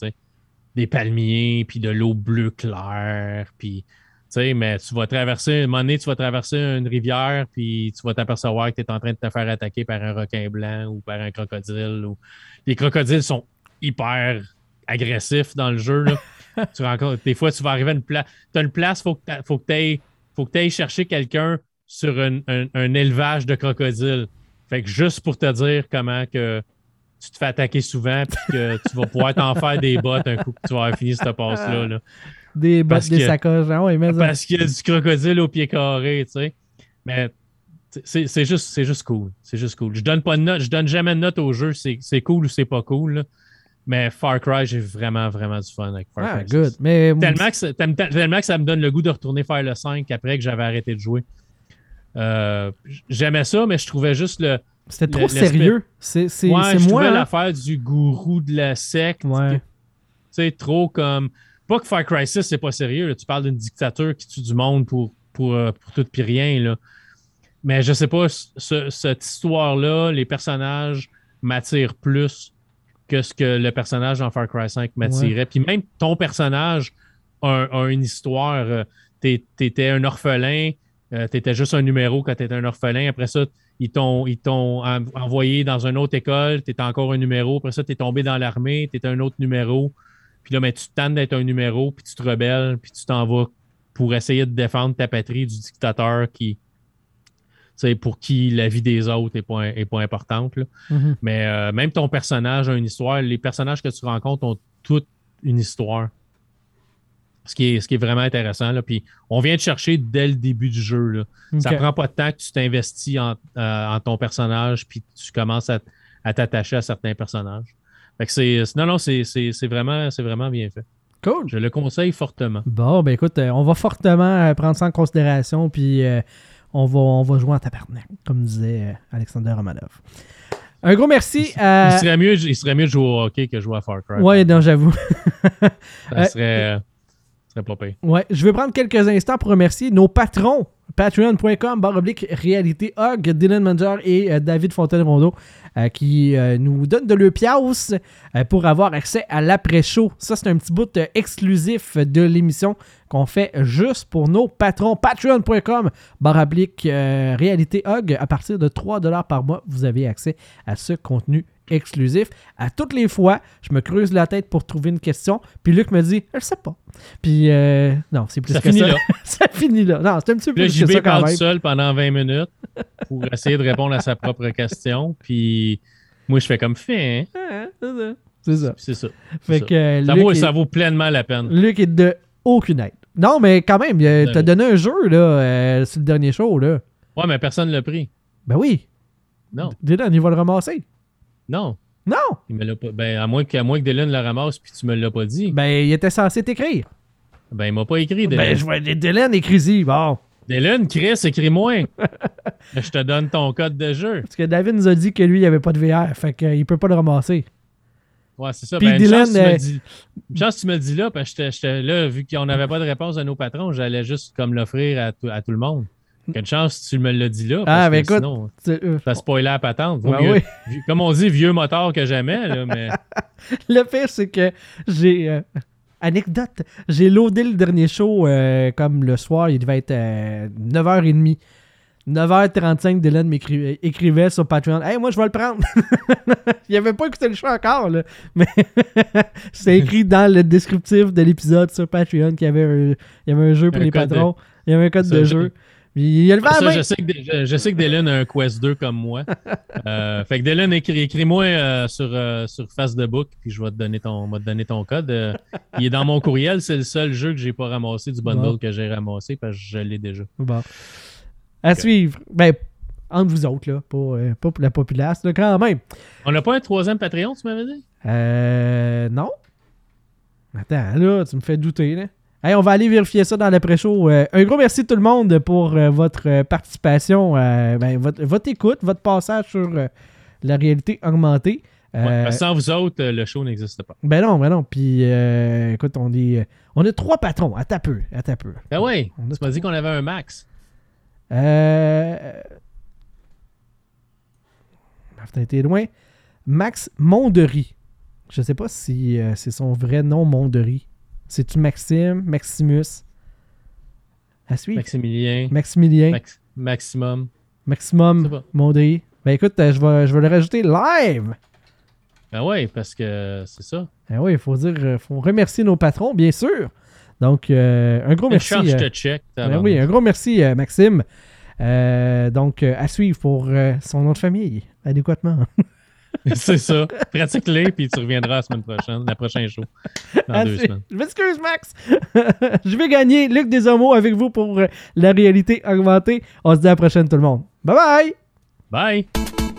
Des palmiers, puis de l'eau bleue claire. Puis, mais tu vas traverser, un moment donné, tu vas traverser une rivière, puis tu vas t'apercevoir que tu es en train de te faire attaquer par un requin blanc ou par un crocodile. Ou... Les crocodiles sont hyper agressifs dans le jeu. Là. tu rencontres, des fois, tu vas arriver à une place. Tu as une place, il faut que tu ailles faut que tu ailles chercher quelqu'un sur un, un- un élevage de crocodiles. Fait que juste pour te dire comment que tu te fais attaquer souvent puis que tu vas pouvoir t'en faire des bottes un coup que tu vas avoir fini cette passe-là. là. des bottes, parce des que- sacoches. Ouais, mais ça- Parce qu'il y a du crocodile au pied carré, tu sais. Mais c'est juste, c'est juste cool. C'est juste cool. Je donne pas de note, je donne jamais de note au jeu. C'est cool ou c'est pas cool. là. Mais Far Cry, j'ai vraiment, vraiment du fun avec Far Ah, Cry. good. Mais Tellement que, ça, tellement- tellement que ça me donne le goût de retourner faire le 5 après que j'avais arrêté de jouer. Euh, J'aimais ça, mais je trouvais juste le. c'était trop sérieux. C'est c'est- Ouais, c'est moi. hein. l'affaire du gourou de la secte. Ouais. Tu sais, trop comme. Pas que Far Cry 6, c'est pas sérieux. là. Tu parles d'une dictature qui tue du monde pour, pour, euh, pour tout puis rien. Là. mais je sais pas, ce- cette histoire-là, les personnages m'attirent plus que ce que le personnage dans Far Cry 5 m'attirait. Puis même ton personnage a, a une histoire. euh, T'étais un orphelin, euh, t'étais juste un numéro quand t'étais un orphelin. Après ça, ils t'ont ils t'ont en- envoyé dans une autre école, t'étais encore un numéro. Après ça, t'es tombé dans l'armée, t'étais un autre numéro. Puis là, ben, tu te tannes d'être un numéro, puis tu te rebelles, puis tu t'en vas pour essayer de défendre ta patrie du dictateur qui, tu sais, pour qui la vie des autres n'est pas, est pas importante. là. Mhm. Mais euh, même ton personnage a une histoire. Les personnages que tu rencontres ont toute une histoire. Ce qui est, ce qui est vraiment intéressant. Là. Puis on vient te chercher dès le début du jeu. Là. Ça Ok. prend pas de temps que tu t'investis en, euh, en ton personnage puis tu commences à, à t'attacher à certains personnages. Fait que c'est, non, non, c'est, c'est, c'est vraiment, c'est vraiment bien fait. Cool. Je le conseille fortement. Bon, ben écoute, euh, on va fortement euh, prendre ça en considération, puis euh, on, va, on va jouer en tabarnak, comme disait Alexander Romanov. Un gros merci à. Il, serait mieux, il serait mieux de jouer au hockey que de jouer à Far Cry. Ouais, non, j'avoue. Ça serait, Ouais, je vais prendre quelques instants pour remercier nos patrons. Patreon.com, barre oblique, réalité Hog, Dylan Manger et euh, David Fontaine-Rondeau euh, qui euh, nous donnent de euh, pour avoir accès à l'après-show. Ça, c'est un petit bout exclusif de l'émission qu'on fait juste pour nos patrons. Patreon.com, barre oblique, réalité Hog. À partir de 3$ par mois, vous avez accès à ce contenu exclusif. À toutes les fois, je me creuse la tête pour trouver une question, puis Luc me dit, je sais pas. Puis, euh, non, c'est plus Ça que finit ça. là. ça finit là. Non, c'est un petit peu plus que ça quand parle même. seul pendant 20 minutes pour essayer de répondre à sa propre question. Puis moi, je fais comme fait. Hein? Ouais, c'est ça. C'est ça. C'est ça. Fait ça. que euh, Ça Luc, vaut, est, ça vaut pleinement la peine. Luc est de aucune aide. Non, mais quand même, euh, t'as donné un jeu là, euh, sur le dernier show. Là. Ouais, mais personne ne l'a pris. Ben oui. Non, Dylan, il va le ramasser. Non. Non! Il me l'a pas. Ben, à moins que, à moins que Dylan le ramasse puis tu me l'as pas dit. Ben, il était censé t'écrire. Ben, il m'a pas écrit, Dylan. Ben, je vais Dylan écris-y. Bon. Dylan, Chris, écris-moi. je te donne ton code de jeu. Parce que David nous a dit que lui, il avait pas de VR. Fait qu'il peut pas le ramasser. Ouais, c'est ça. Puis Ben, une Dylan, tu me euh, dis- une chance tu me le dis là, parce que j'étais- là, vu qu'on n'avait pas de réponse à nos patrons, j'allais juste comme l'offrir à tout le monde. Quelle chance tu me l'as dit là. Parce Ah, ben que écoute. sinon, euh, ça spoilait la patente. Ben oui. Comme on dit, vieux moteur que jamais, là, mais Le pire, c'est que j'ai. euh, anecdote. J'ai loadé le dernier show euh, comme le soir, il devait être euh, 9h30. 9h35, Dylan m'écrivait écrivait sur Patreon Hey, moi, je vais le prendre. il avait pas écouté le show encore, là. Mais c'est écrit dans le descriptif de l'épisode sur Patreon qu'il y avait un, il y avait un jeu pour Un les de- patrons. Il y avait un code de je- jeu. Il a levé la ça, main. je sais, que, je, je sais que Dylan a un Quest 2 comme moi. Euh, fait que Dylan, écris, écris-moi euh, sur, euh, sur Facebook, puis je vais te donner ton, te donner ton code. Euh, il est dans mon courriel, c'est le seul jeu que j'ai pas ramassé du bundle Bon. que j'ai ramassé, parce que je l'ai déjà. Bon. À suivre. Ben, entre vous autres, là. Pas, euh, pas pour la populace, là, quand même. On n'a pas un troisième Patreon, tu m'avais dit? Euh. Non. Attends, là, tu me fais douter, là. Hey, on va aller vérifier ça dans l'après-show. Euh, un gros merci tout le monde pour euh, votre euh, participation, euh, ben, votre, votre écoute, votre passage sur la réalité augmentée. Ouais, sans vous autres, le show n'existe pas. ben non, ben non. Puis, écoute, on est, on a trois patrons. À ta peu, à ta peu. Ah ouais, On tu m'as dit qu'on avait un max. Euh... Ah, Putain, t'es loin. Max Mondery. Je sais pas si c'est son vrai nom, Mondery. C'est-tu Maxime, Maximus? À suivre. Maximilien, Maximilien, Max- Maximum. Maximum. Mondery. Ben écoute, euh, je vais, je vais le rajouter live. Ah ouais, parce que c'est ça. Ah oui, il faut dire, euh, faut remercier nos patrons, bien sûr. Donc, euh, un gros merci. je te check. Ben oui, un gros merci, Maxime. Euh, donc, à suivre pour son nom de famille, adéquatement. c'est ça. Pratique-les, puis tu reviendras la semaine prochaine, la prochaine show. Dans À deux semaines. Je m'excuse, Max. Je vais gagner Luc Desormeaux avec vous pour euh, la réalité augmentée. On se dit à la prochaine, tout le monde. Bye bye! Bye!